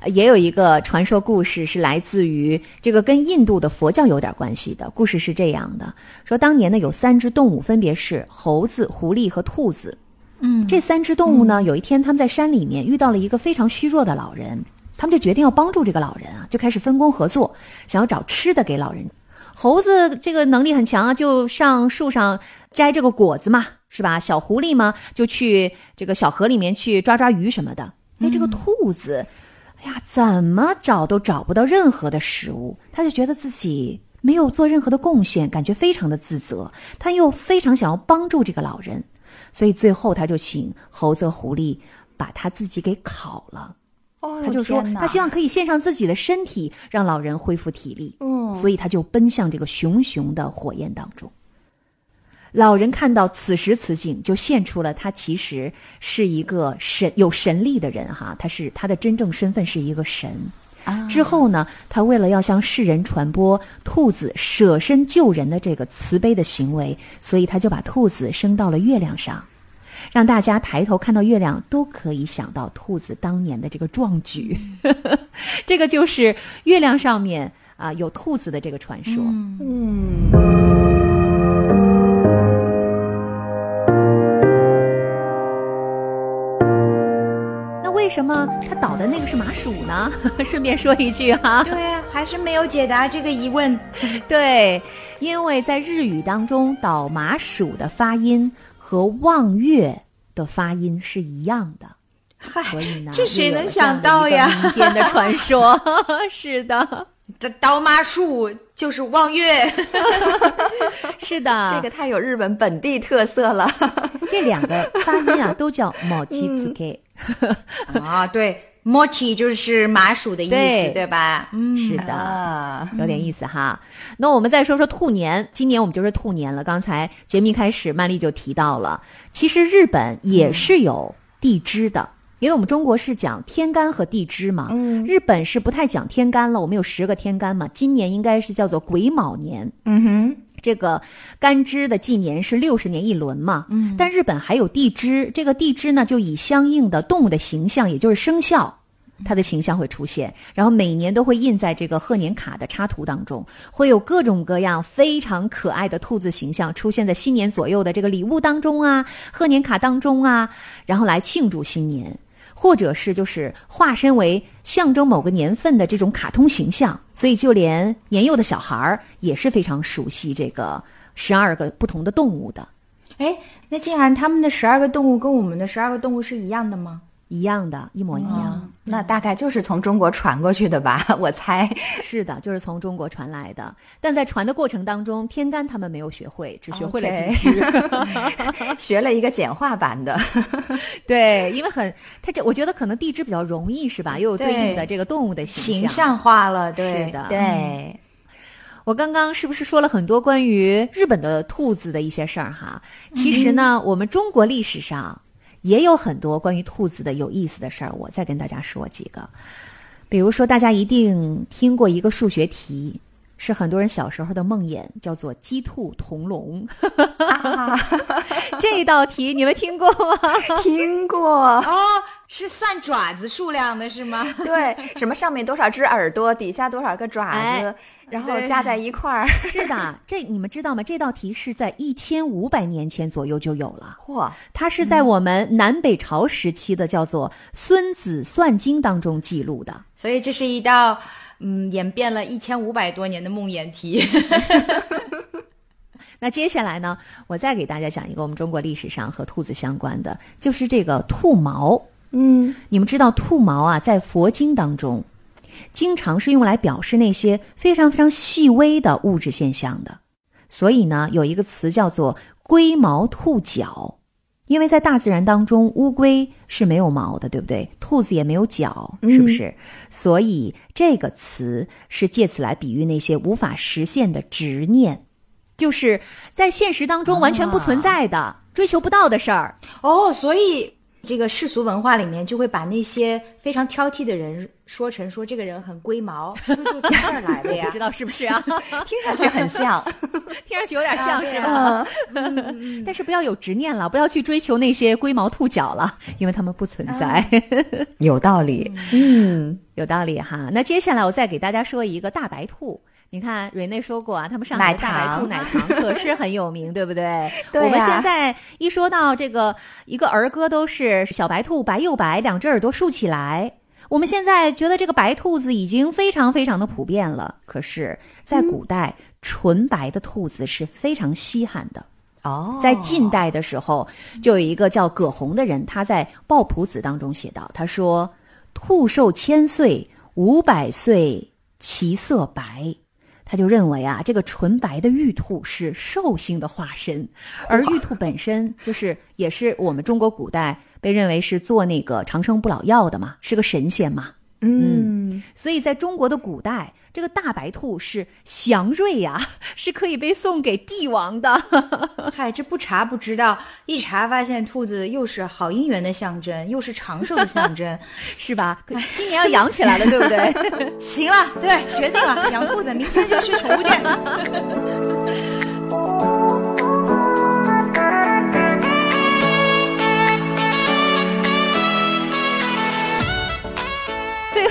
也有一个传说故事是来自于这个跟印度的佛教有点关系的故事，是这样的：说当年呢有三只动物，分别是猴子、狐狸和兔子。嗯，这三只动物呢，有一天他们在山里面遇到了一个非常虚弱的老人，他们就决定要帮助这个老人啊，就开始分工合作，想要找吃的给老人。猴子这个能力很强啊，就上树上摘这个果子嘛，是吧？小狐狸嘛，就去这个小河里面去抓抓鱼什么的。哎，这个兔子，哎呀，怎么找都找不到任何的食物，他就觉得自己没有做任何的贡献，感觉非常的自责，他又非常想要帮助这个老人。所以最后，他就请猴子、狐狸把他自己给烤了。哦，他就说他希望可以献上自己的身体，让老人恢复体力。嗯，所以他就奔向这个熊熊的火焰当中。老人看到此时此景，就现出了他其实是一个神有神力的人哈，他是他的真正身份是一个神。之后呢，他为了要向世人传播兔子舍身救人的这个慈悲的行为，所以他就把兔子升到了月亮上，让大家抬头看到月亮都可以想到兔子当年的这个壮举。这个就是月亮上面啊有兔子的这个传说。嗯。为什么他倒的那个是麻薯呢？顺便说一句哈，对呀，还是没有解答这个疑问。对，因为在日语当中，倒麻薯的发音和望月的发音是一样的，嗨所以呢，这谁能想到呀？民间的传说。是的，这倒麻薯就是望月，是的，这个太有日本本地特色了。这两个发音啊，都叫 mochi 啊，对，mochi 就是麻薯的意思，对吧？嗯，是的，有点意思哈。那我们再说说兔年，今年我们就是兔年了。刚才节目一开始，曼丽就提到了，其实日本也是有地支的，因为我们中国是讲天干和地支嘛，嗯，日本是不太讲天干了。我们有十个天干嘛，今年应该是叫做癸卯年，嗯哼。这个干支的纪年是六十年一轮嘛，嗯，但日本还有地支，这个地支呢就以相应的动物的形象，也就是生肖，它的形象会出现，然后每年都会印在这个贺年卡的插图当中，会有各种各样非常可爱的兔子形象出现在新年左右的这个礼物当中啊，贺年卡当中啊，然后来庆祝新年。或者是就是化身为象征某个年份的这种卡通形象，所以就连年幼的小孩儿也是非常熟悉这个十二个不同的动物的。哎，那静涵他们的十二个动物跟我们的十二个动物是一样的吗？一样的，一模一样。那大概就是从中国传过去的吧，我猜。是的，就是从中国传来的。但在传的过程当中，天干他们没有学会，只学会了地支，学了一个简化版的。对，因为很，他这我觉得可能地支比较容易，是吧？又有对应的这个动物的形象，形象化了。对是的，对。我刚刚是不是说了很多关于日本的兔子的一些事儿哈？其实呢，我们中国历史上。也有很多关于兔子的有意思的事儿，我再跟大家说几个。比如说，大家一定听过一个数学题，是很多人小时候的梦魇，叫做“鸡兔同笼”。这道题你们听过吗？听过哦，是算爪子数量的是吗？对，什么上面多少只耳朵，底下多少个爪子，然后加在一块儿。是的，这你们知道吗？这道题是在一千五百年前左右就有了。嚯，它是在我们南北朝时期的叫做《孙子算经》当中记录的。所以这是一道嗯演变了一千五百多年的梦魇题。那接下来呢，我再给大家讲一个我们中国历史上和兔子相关的，就是这个兔毛。嗯，你们知道兔毛啊，在佛经当中，经常是用来表示那些非常非常细微的物质现象的。所以呢，有一个词叫做“龟毛兔角”，因为在大自然当中，乌龟是没有毛的，对不对？兔子也没有角，是不是？所以这个词是借此来比喻那些无法实现的执念。就是在现实当中完全不存在的、追求不到的事儿。哦，所以这个世俗文化里面就会把那些非常挑剔的人说成说这个人很龟毛，是不是就从这儿来的呀不？知道是不是啊？听上去很像。听上去有点像是吧？啊 但是不要有执念了，不要去追求那些龟毛兔脚了，因为它们不存在。有道理。嗯，有道理哈。那接下来我再给大家说一个大白兔。你看，蕊内说过啊，他们上海的大白兔奶糖 可是很有名，对不对？我们现在一说到这个一个儿歌，都是小白兔白又白，两只耳朵竖起来。我们现在觉得这个白兔子已经非常非常的普遍了，可是，在古代，纯白的兔子是非常稀罕的。哦，在近代的时候，就有一个叫葛洪的人，他在《抱朴子》当中写道：“他说，兔寿千岁，五百岁，其色白。”他就认为啊，这个纯白的玉兔是兽性的化身，而玉兔本身就是也是我们中国古代被认为是做那个长生不老药的嘛，是个神仙嘛。嗯，所以在中国的古代，这个大白兔是祥瑞呀、是可以被送给帝王的。嗨，这不查不知道，一查发现兔子又是好姻缘的象征，又是长寿的象征。是吧？今年要养起来了，对不对？行了，对，决定了，养兔子，明天就去宠物店。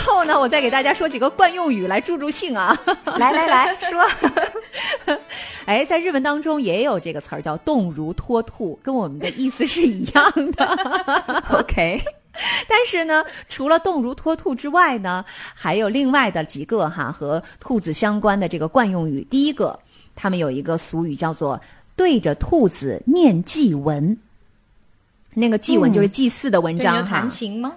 后呢，我再给大家说几个惯用语来助助兴啊。来来来说，哎，在日文当中也有这个词儿叫“动如脱兔”，跟我们的意思是一样的。OK，但是呢，除了动如脱兔之外呢，还有另外的几个哈和兔子相关的这个惯用语。第一个，他们有一个俗语叫做“对着兔子念祭文”，那个祭文就是祭祀的文章哈。弹琴吗？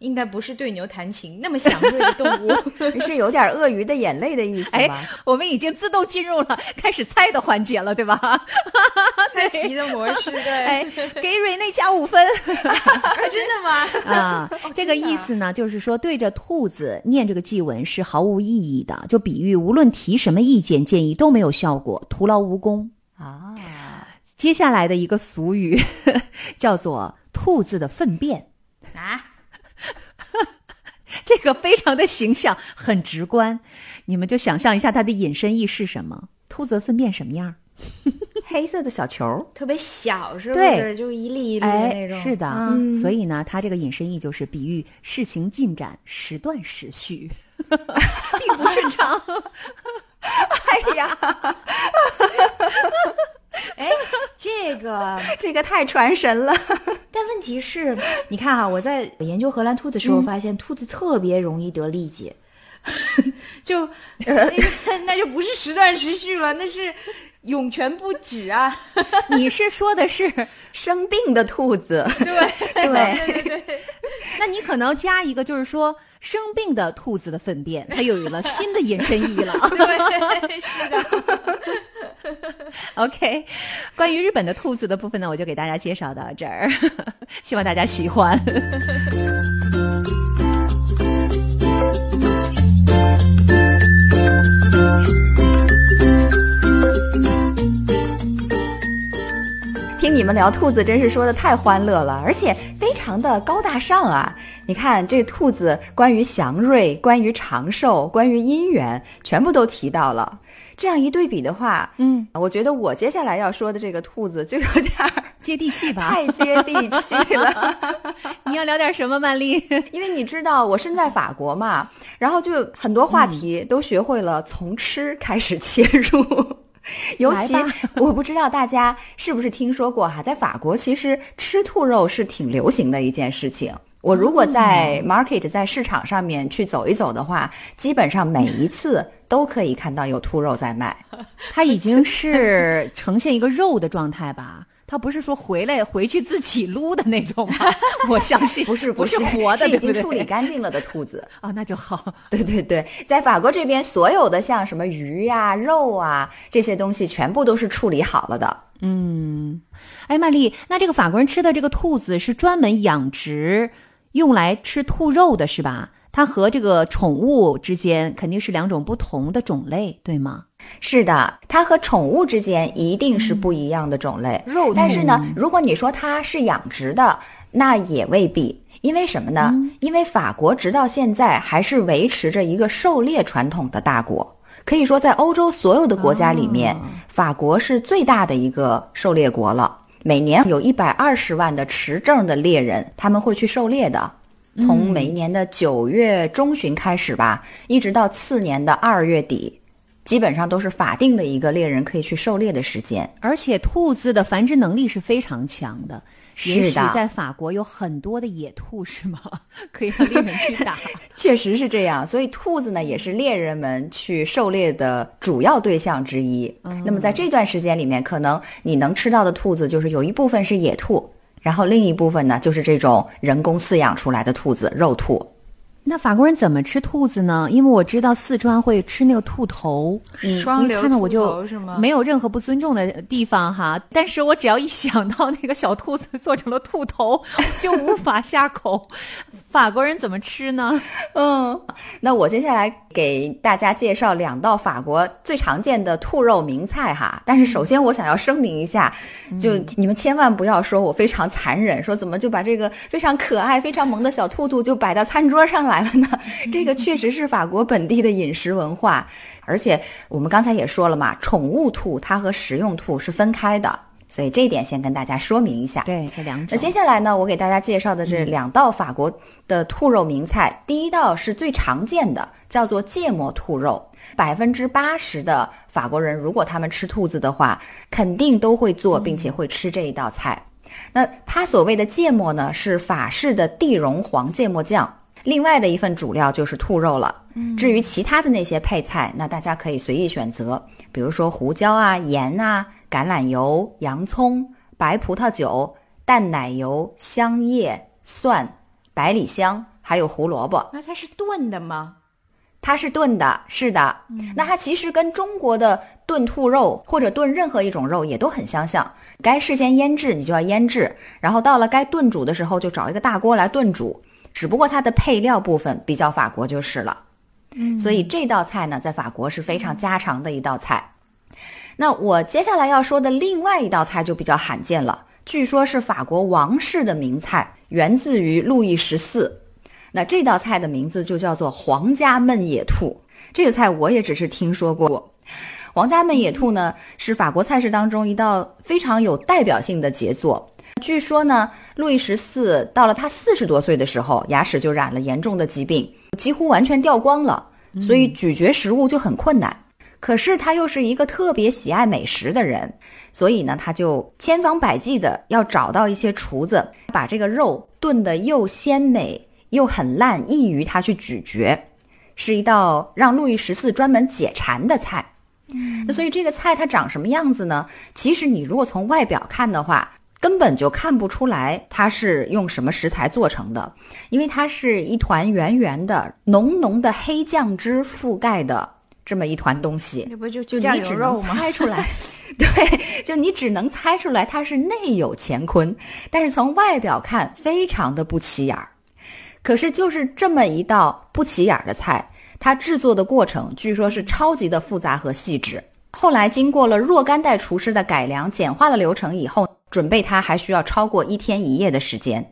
应该不是对牛弹琴，那么祥瑞的动物。是有点鳄鱼的眼泪的意思哎吧？，我们已经自动进入了开始猜的环节了，对吧？猜题的模式，对，哎，给蕊内加五分。啊真的吗？啊，这个意思呢，就是说对着兔子念这个祭文是毫无意义的，就比喻无论提什么意见建议都没有效果，徒劳无功。啊，接下来的一个俗语叫做“兔子的粪便啊，”，这个非常的形象，很直观。你们就想象一下它的引申义是什么？兔子的粪便什么样？黑色的小球，特别小，是不对是？就一粒一粒的哎那，种。是的，嗯所以呢，它这个引申义就是比喻事情进展时断时续，并不顺畅。哎呀，哎，这个，这个太传神了。但问题是，你看哈、我在研究荷兰兔的时候，发现兔子特别容易得痢疾，就那就不是时断时续了，那是涌泉不止啊！你是说的是，生病的兔子，对对对对对，那你可能加一个，就是说生病的兔子的粪便，它又有了新的引申义了。对，是的。OK，关于日本的兔子的部分呢，我就给大家介绍到这儿，希望大家喜欢。听你们聊兔子，真是说的太欢乐了，而且非常的高大上啊！你看这兔子，关于祥瑞、关于长寿、关于姻缘，全部都提到了。这样一对比的话，嗯，我觉得我接下来要说的这个兔子就有点儿接地气吧。太接地气了。你要聊点什么，曼丽？因为你知道我身在法国嘛，然后就很多话题都学会了从吃开始切入。尤其我不知道大家是不是听说过哈，在法国其实吃兔肉是挺流行的一件事情。我如果在 market 在市场上面去走一走的话，基本上每一次都可以看到有兔肉在卖。它已经是呈现一个肉的状态吧？它不是说回来回去自己撸的那种吧？我相信 不是，不是活的，已经处理干净了的兔子啊，那就好。对对对，在法国这边，所有的像什么鱼呀、肉啊这些东西，全部都是处理好了的。嗯，哎，曼丽，那这个法国人吃的这个兔子是专门养殖用来吃兔肉的，是吧？它和这个宠物之间肯定是两种不同的种类，对吗？是的，它和宠物之间一定是不一样的种类。肉，但是呢，如果你说它是养殖的，那也未必。因为什么呢？因为法国直到现在还是维持着一个狩猎传统的大国，可以说在欧洲所有的国家里面，法国是最大的一个狩猎国了。每年有一百二十万的持证的猎人，他们会去狩猎的。从每一年的九月中旬开始吧，一直到次年的二月底，基本上都是法定的一个猎人可以去狩猎的时间。而且兔子的繁殖能力是非常强的，是的，在法国有很多的野兔，是吗？可以让猎人去打，确实是这样。所以兔子呢，也是猎人们去狩猎的主要对象之一。那么在这段时间里面，可能你能吃到的兔子，就是有一部分是野兔。然后另一部分呢，就是这种人工饲养出来的兔子，肉兔。那法国人怎么吃兔子呢？因为我知道四川会吃那个兔头，双流兔头是吗？没有任何不尊重的地方哈。但是我只要一想到那个小兔子做成了兔头，就无法下口。法国人怎么吃呢？嗯，那我接下来给大家介绍两道法国最常见的兔肉名菜哈。但是首先我想要声明一下，就你们千万不要说我非常残忍，说怎么就把这个非常可爱、非常萌的小兔兔就摆到餐桌上来了呢？这个确实是法国本地的饮食文化，而且我们刚才也说了嘛，宠物兔它和食用兔是分开的。所以这一点先跟大家说明一下。对，这两种。那接下来呢，我给大家介绍的这两道法国的兔肉名菜。第一道是最常见的，叫做芥末兔肉。百分之八十的法国人，如果他们吃兔子的话，肯定都会做，并且会吃这一道菜。那它所谓的芥末呢，是法式的地龙黄芥末酱。另外的一份主料就是兔肉了。至于其他的那些配菜，那大家可以随意选择，比如说胡椒啊、盐啊。橄榄油、洋葱、白葡萄酒、淡奶油、香叶、蒜、百里香，还有胡萝卜。那它是炖的吗？它是炖的，是的。那它其实跟中国的炖兔肉或者炖任何一种肉也都很相像。该事先腌制，你就要腌制，然后到了该炖煮的时候，就找一个大锅来炖煮。只不过它的配料部分比较法国就是了。嗯，所以这道菜呢，在法国是非常家常的一道菜。那我接下来要说的另外一道菜就比较罕见了，据说是法国王室的名菜，源自于路易十四。那这道菜的名字就叫做皇家焖野兔。这个菜我也只是听说过。皇家焖野兔呢，是法国菜式当中一道非常有代表性的杰作。据说呢，路易十四到了他四十多岁的时候，牙齿就染了严重的疾病，几乎完全掉光了，所以咀嚼食物就很困难。可是他又是一个特别喜爱美食的人，所以呢，他就千方百计的要找到一些厨子，把这个肉炖得又鲜美又很烂，易于他去咀嚼，是一道让路易十四专门解馋的菜。那所以这个菜它长什么样子呢？其实你如果从外表看的话，根本就看不出来它是用什么食材做成的，因为它是一团圆圆的、浓浓的黑酱汁覆盖的。这么一团东西，那不就就你只能猜出来，对，就你只能猜出来它是内有乾坤，但是从外表看非常的不起眼儿。可是就是这么一道不起眼儿的菜，它制作的过程据说是超级的复杂和细致。后来经过了若干代厨师的改良，简化了流程以后，准备它还需要超过一天一夜的时间。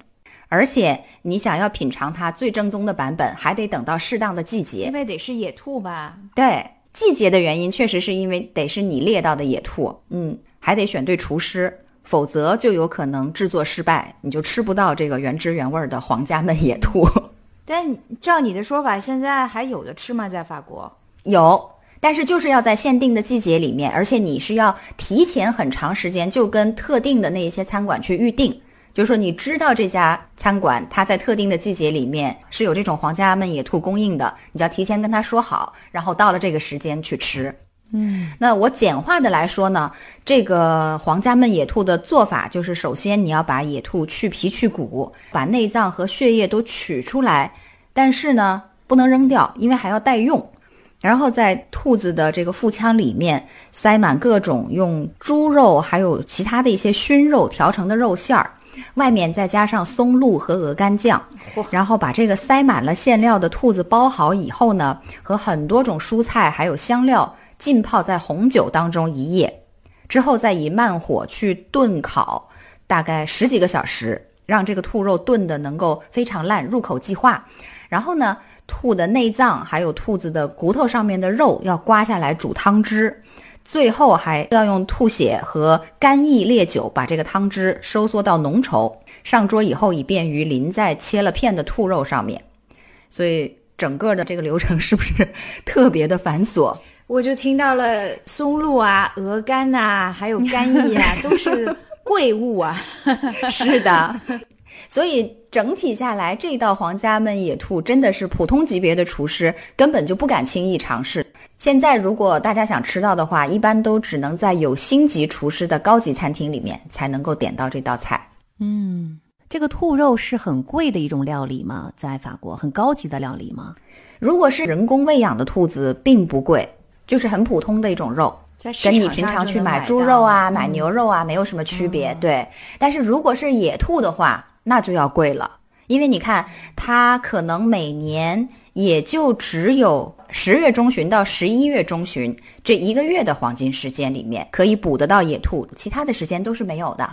而且你想要品尝它最正宗的版本，还得等到适当的季节，因为得是野兔吧？对，季节的原因确实是因为得是你猎到的野兔，嗯，还得选对厨师，否则就有可能制作失败，你就吃不到这个原汁原味的皇家嫩野兔。但照你的说法，现在还有的吃吗？在法国有，但是就是要在限定的季节里面，而且你是要提前很长时间，就跟特定的那一些餐馆去预定。就是说，你知道这家餐馆它在特定的季节里面是有这种皇家焖野兔供应的，你就要提前跟他说好，然后到了这个时间去吃。嗯，那我简化的来说呢，这个皇家焖野兔的做法就是，首先你要把野兔去皮去骨，把内脏和血液都取出来，但是呢不能扔掉，因为还要待用。然后在兔子的这个腹腔里面塞满各种用猪肉还有其他的一些熏肉调成的肉馅儿。外面再加上松露和鹅肝酱，然后把这个塞满了馅料的兔子包好以后呢，和很多种蔬菜还有香料浸泡在红酒当中一夜，之后再以慢火去炖烤，大概十几个小时，让这个兔肉炖的能够非常烂，入口即化。然后呢，兔的内脏还有兔子的骨头上面的肉要刮下来煮汤汁。最后还要用吐血和干邑烈酒把这个汤汁收缩到浓稠，上桌以后以便于淋在切了片的兔肉上面。所以整个的这个流程是不是特别的繁琐？我就听到了松露啊、鹅肝呐，还有干邑啊，都是 贵物啊。是的。所以整体下来，这道皇家焖野兔真的是普通级别的厨师根本就不敢轻易尝试。现在如果大家想吃到的话，一般都只能在有星级厨师的高级餐厅里面才能够点到这道菜。嗯，这个兔肉是很贵的一种料理吗？在法国很高级的料理吗？如果是人工喂养的兔子，并不贵，就是很普通的一种肉，跟你平常去买猪肉啊、买牛肉啊没有什么区别。对，但是如果是野兔的话，那就要贵了，因为你看，它可能每年也就只有十月中旬到十一月中旬这一个月的黄金时间里面可以捕得到野兔，其他的时间都是没有的。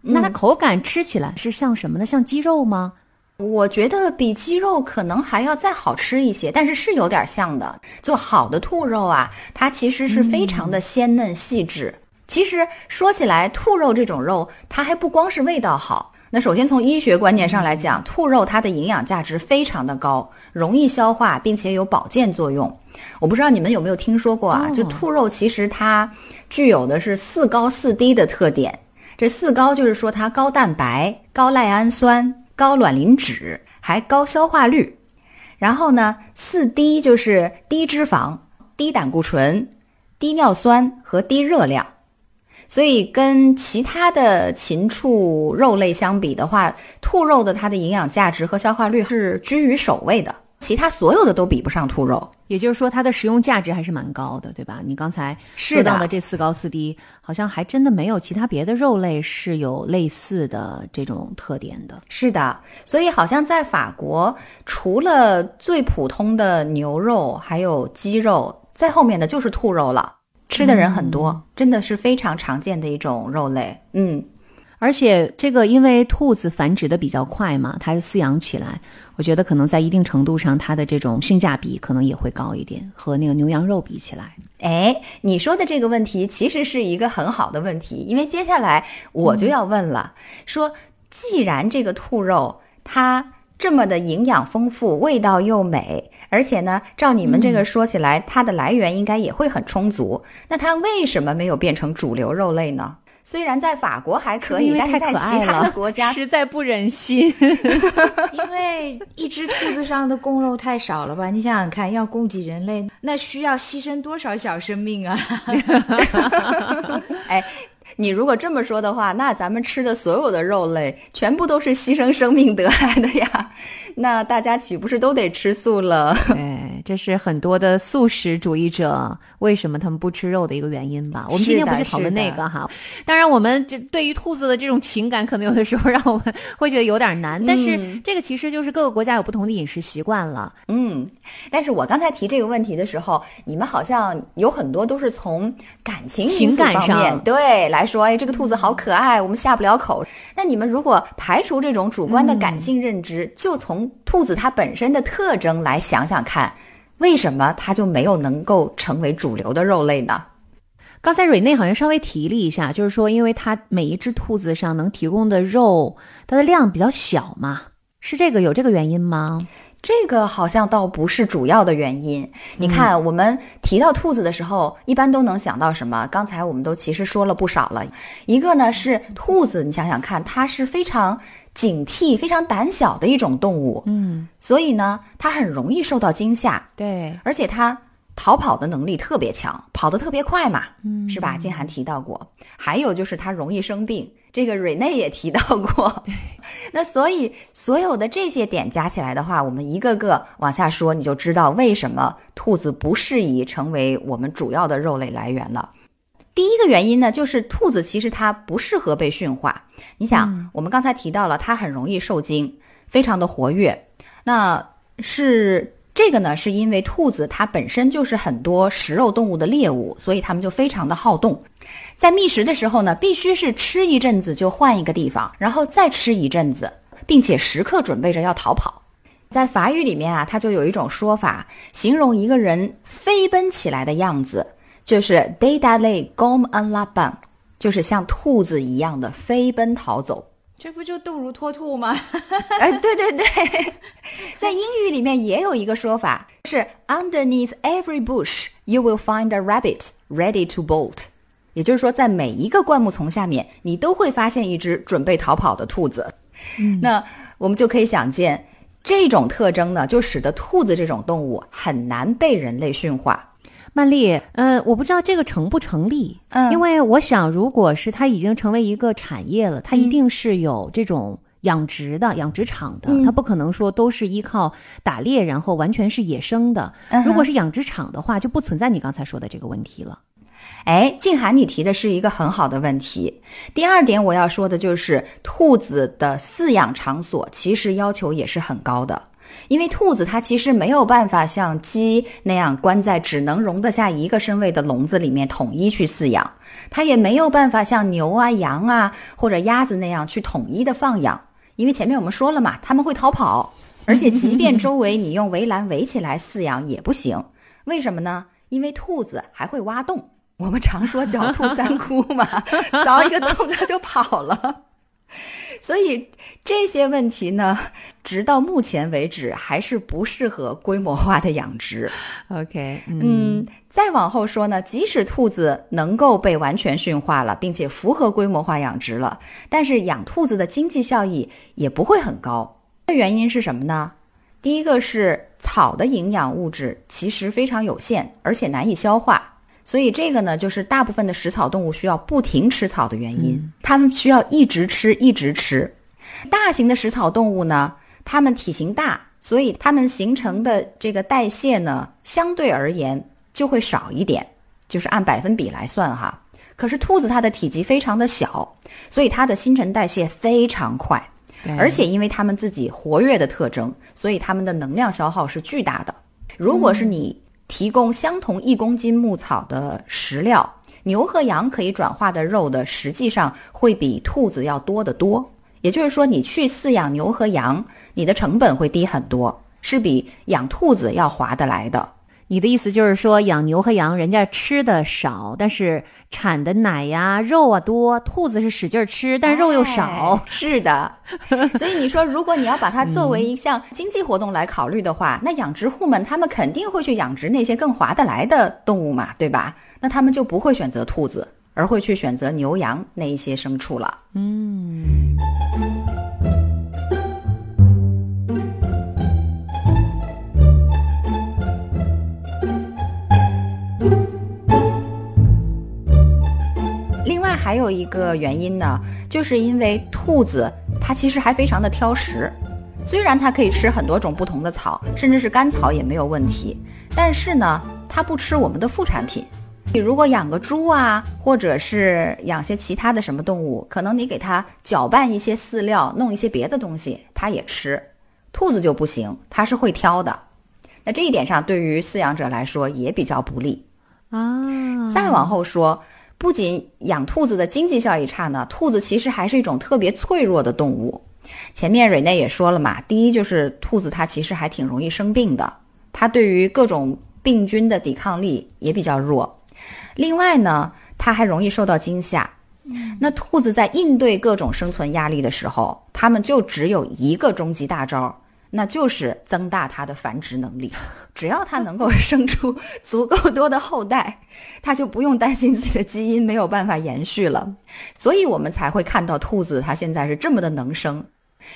那它口感吃起来是像什么呢？像鸡肉吗？我觉得比鸡肉可能还要再好吃一些，但是是有点像的。就好的兔肉啊，它其实是非常的鲜嫩细致。其实说起来，兔肉这种肉，它还不光是味道好。那首先从医学观念上来讲，兔肉它的营养价值非常的高，容易消化，并且有保健作用。我不知道你们有没有听说过啊？就兔肉其实它具有的是四高四低的特点。这四高就是说它高蛋白、高赖氨酸、高卵磷脂，还高消化率。然后呢，四低就是低脂肪、低胆固醇、低尿酸和低热量。所以跟其他的禽畜肉类相比的话，兔肉的它的营养价值和消化率是居于首位的，其他所有的都比不上兔肉。也就是说，它的食用价值还是蛮高的，对吧？你刚才说到的这四高四低，好像还真的没有其他别的肉类是有类似的这种特点的。是的，所以好像在法国，除了最普通的牛肉还有鸡肉，在后面的就是兔肉了。吃的人很多，真的是非常常见的一种肉类。嗯，而且这个因为兔子繁殖的比较快嘛，它饲养起来，我觉得可能在一定程度上，它的这种性价比可能也会高一点，和那个牛羊肉比起来。哎，你说的这个问题其实是一个很好的问题，因为接下来我就要问了，说既然这个兔肉它这么的营养丰富，味道又美。而且呢，照你们这个说起来，它的来源应该也会很充足。那它为什么没有变成主流肉类呢？虽然在法国还可以，但是在其他的国家实在不忍心。因为一只兔子上的供肉太少了吧？你想想看，要供给人类，那需要牺牲多少小生命啊？哎。你如果这么说的话，那咱们吃的所有的肉类全部都是牺牲生命得来的呀，那大家岂不是都得吃素了？对，这是很多的素食主义者为什么他们不吃肉的一个原因吧。我们今天不去讨论那个哈。当然，我们这对于兔子的这种情感，可能有的时候让我们会觉得有点难。但是这个其实就是各个国家有不同的饮食习惯了。嗯，但是我刚才提这个问题的时候，你们好像有很多都是从感情情感上对来。说哎，这个兔子好可爱，我们下不了口。那你们如果排除这种主观的感性认知，就从兔子它本身的特征来想想看，为什么它就没有能够成为主流的肉类呢？刚才瑞内好像稍微提了一下，就是说，因为它每一只兔子上能提供的肉，它的量比较小嘛，是这个有这个原因吗？这个好像倒不是主要的原因。你看，我们提到兔子的时候，一般都能想到什么？刚才我们都其实说了不少了。一个呢是兔子，你想想看，它是非常警惕、非常胆小的一种动物，嗯，所以呢，它很容易受到惊吓，对，而且它逃跑的能力特别强，跑得特别快嘛，嗯是吧？金涵提到过，还有就是它容易生病，这个瑞内也提到过。那所以所有的这些点加起来的话，我们一个个往下说，你就知道为什么兔子不适宜成为我们主要的肉类来源了。第一个原因呢，就是兔子其实它不适合被驯化。你想，我们刚才提到了，它很容易受惊，非常的活跃。那是这个呢，是因为兔子它本身就是很多食肉动物的猎物，所以它们就非常的好动。在觅食的时候呢，必须是吃一阵子就换一个地方，然后再吃一阵子，并且时刻准备着要逃跑。在法语里面啊，它就有一种说法，形容一个人飞奔起来的样子，就是 d e d a l e comme un lapin，就是像兔子一样的飞奔逃走。这不就动如脱兔吗？哎，对对对，在英语里面也有一个说法，是 Underneath every bush you will find a rabbit ready to bolt。也就是说，在每一个灌木丛下面，你都会发现一只准备逃跑的兔子。那我们就可以想见，这种特征呢，就使得兔子这种动物很难被人类驯化。曼丽，嗯，我不知道这个成不成立，嗯因为我想，如果是它已经成为一个产业了，它一定是有这种养殖的、养殖场的，嗯它不可能说都是依靠打猎，然后完全是野生的。嗯如果是养殖场的话，就不存在你刚才说的这个问题了。哎，静涵，你提的是一个很好的问题。第二点，我要说的就是兔子的饲养场所其实要求也是很高的，因为兔子它其实没有办法像鸡那样关在只能容得下一个身位的笼子里面统一去饲养，它也没有办法像牛啊、羊啊或者鸭子那样去统一的放养，因为前面我们说了嘛，它们会逃跑，而且即便周围你用围栏围起来饲养也不行。为什么呢？因为兔子还会挖洞。我们常说“狡兔三窟”嘛，凿一个洞它就跑了。所以这些问题呢，直到目前为止还是不适合规模化的养殖。OK，嗯，再往后说呢，即使兔子能够被完全驯化了，并且符合规模化养殖了，但是养兔子的经济效益也不会很高。原因是什么呢？第一个是草的营养物质其实非常有限，而且难以消化，所以这个呢，就是大部分的食草动物需要不停吃草的原因。它们需要一直吃，一直吃。大型的食草动物呢，它们体型大，所以它们形成的这个代谢呢，相对而言就会少一点，就是按百分比来算哈。可是兔子它的体积非常的小，所以它的新陈代谢非常快。而且因为它们自己活跃的特征，所以它们的能量消耗是巨大的。如果是你提供相同一公斤牧草的食料，牛和羊可以转化的肉的，实际上会比兔子要多得多。也就是说，你去饲养牛和羊，你的成本会低很多，是比养兔子要划得来的。你的意思就是说，养牛和羊，人家吃的少，但是产的奶呀、肉啊多；兔子是使劲儿吃，但肉又少哎。是的，所以你说，如果你要把它作为一项经济活动来考虑的话，那养殖户们他们肯定会去养殖那些更划得来的动物嘛，对吧？那他们就不会选择兔子，而会去选择牛羊那一些牲畜了。另外还有一个原因呢，就是因为兔子它其实还非常的挑食，虽然它可以吃很多种不同的草，甚至是干草也没有问题，但是呢，它不吃我们的副产品。你如果养个猪啊，或者是养些其他的什么动物，可能你给它搅拌一些饲料，弄一些别的东西，它也吃。兔子就不行，它是会挑的。那这一点上，对于饲养者来说也比较不利。啊，再往后说，不仅养兔子的经济效益差呢，兔子其实还是一种特别脆弱的动物。前面蕊内也说了嘛，第一就是兔子它其实还挺容易生病的，它对于各种病菌的抵抗力也比较弱。另外呢，它还容易受到惊吓。那兔子在应对各种生存压力的时候，它们就只有一个终极大招，那就是增大它的繁殖能力。只要它能够生出 足够多的后代，它就不用担心自己的基因没有办法延续了。所以我们才会看到兔子它现在是这么的能生。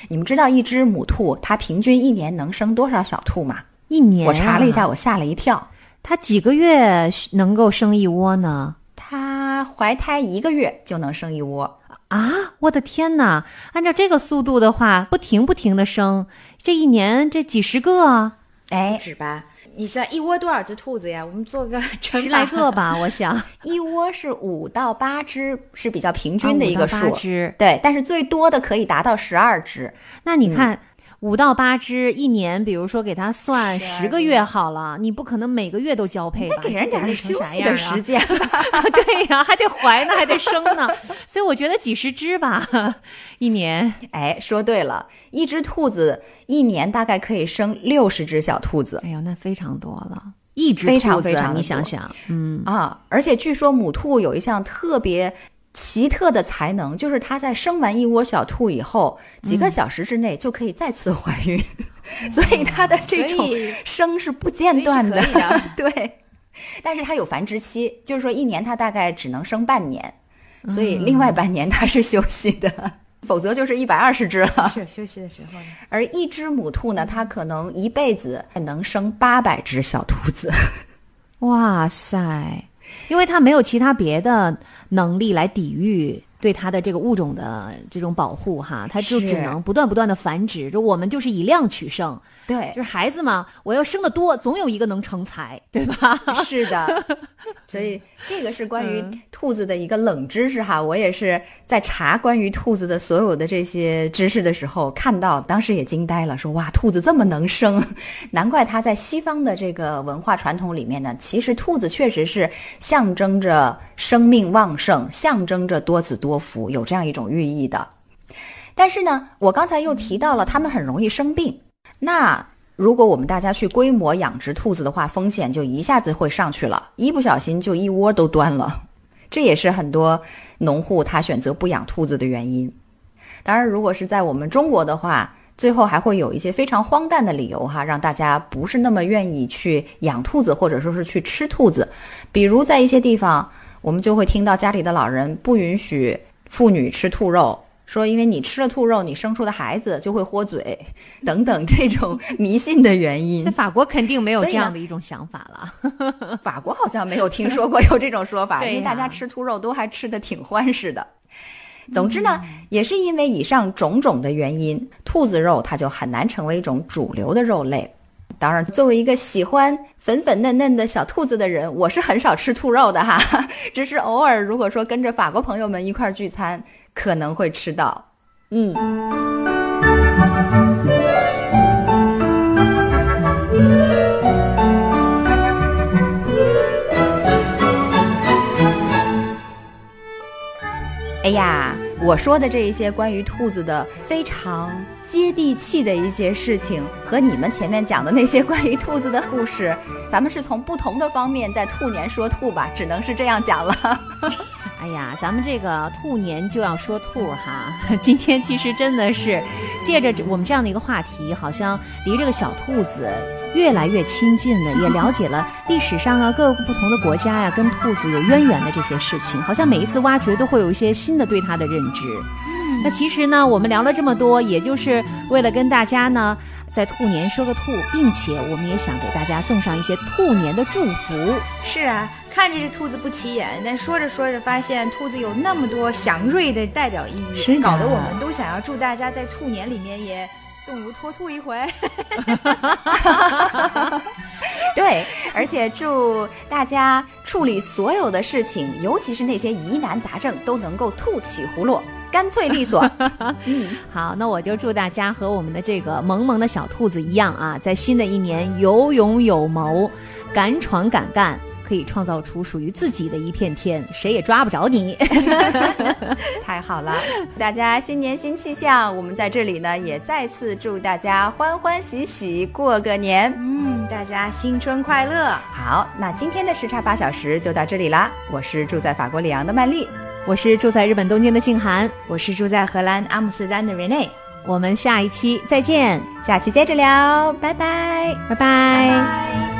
你们知道一只母兔它平均一年能生多少小兔吗？一年、我查了一下，，我吓了一跳。它几个月能够生一窝呢？它怀胎一个月就能生一窝，啊，我的天哪！按照这个速度的话，不停不停的生，这一年这几十个啊，不哎，止吧？你算一窝多少只兔子呀？我们做个 乘十来个吧，我想。一窝是五到八只，是比较平均的一个数。只对，但是最多的可以达到十二只。那你看，五到八只，一年，比如说给它算十个月好了，你不可能每个月都交配吧？给人点休息的时间吧。对呀、还得怀呢，还得生呢，所以我觉得几十只吧，一年。哎，说对了，一只兔子一年大概可以生六十只小兔子哎呦，那非常多了，一只非常非常你想想，嗯，啊！而且据说母兔有一项特别奇特的才能，就是它在生完一窝小兔以后，几嗯个小时之内就可以再次怀孕，所以它的这种生是不间断的。对，但是它有繁殖期，就是说一年它大概只能生半年，所以嗯另外半年它是休息的，否则就是一百二十只了。是休息的时候呢。而一只母兔呢，它可能一辈子能生八百只小兔子。哇塞，因为它没有其他别的能力来抵御对它的这个物种的这种保护哈，它就只能不断不断的繁殖。就我们就是以量取胜，对就是孩子嘛，我要生的多，总有一个能成才，对吧？是的，所以这个是关于嗯兔子的一个冷知识哈。我也是在查关于兔子的所有的这些知识的时候看到，当时也惊呆了，说哇，兔子这么能生，难怪它在西方的这个文化传统里面呢，其实兔子确实是象征着生命旺盛，象征着多子多福，有这样一种寓意的。但是呢，我刚才又提到了，它们很容易生病。那如果我们大家去规模养殖兔子的话，风险就一下子会上去了，一不小心就一窝都端了。这也是很多农户他选择不养兔子的原因。当然，如果是在我们中国的话，最后还会有一些非常荒诞的理由哈，让大家不是那么愿意去养兔子，或者说是去吃兔子。比如在一些地方，我们就会听到家里的老人不允许妇女吃兔肉，说因为你吃了兔肉，你生出的孩子就会豁嘴，等等这种迷信的原因在。法国肯定没有这样的一种想法了。法国好像没有听说过有这种说法，因为大家吃兔肉都还吃的挺欢实的。总之呢，也是因为以上种种的原因，兔子肉它就很难成为一种主流的肉类。当然，作为一个喜欢粉粉嫩嫩的小兔子的人，我是很少吃兔肉的哈，只是偶尔如果说跟着法国朋友们一块儿聚餐，可能会吃到。嗯。哎呀，我说的这一些关于兔子的非常接地气的一些事情，和你们前面讲的那些关于兔子的故事，咱们是从不同的方面在兔年说兔吧，只能是这样讲了。哎呀，咱们这个兔年就要说兔哈，今天其实真的是借着我们这样的一个话题，好像离这个小兔子越来越亲近了，也了解了历史上啊各个不同的国家呀、跟兔子有渊源的这些事情，好像每一次挖掘都会有一些新的对它的认知。那其实呢，我们聊了这么多，也就是为了跟大家呢，在兔年说个兔，并且我们也想给大家送上一些兔年的祝福。是啊，看着这兔子不起眼，但说着说着发现兔子有那么多祥瑞的代表意义，搞得我们都想要祝大家在兔年里面也动如脱兔一回。对，而且祝大家处理所有的事情，尤其是那些疑难杂症，都能够兔起葫芦，干脆利索。嗯，好，那我就祝大家和我们的这个萌萌的小兔子一样啊，在新的一年有勇有谋，敢闯敢干，可以创造出属于自己的一片天，谁也抓不着你。太好了，大家新年新气象，我们在这里呢也再次祝大家欢欢喜喜过个年。嗯，大家新春快乐。好，那今天的时差八小时就到这里啦。我是住在法国里昂的曼丽，我是住在日本东京的静涵，我是住在荷兰阿姆斯特丹的 Rene。我们下一期再见，下期接着聊，拜拜，拜拜。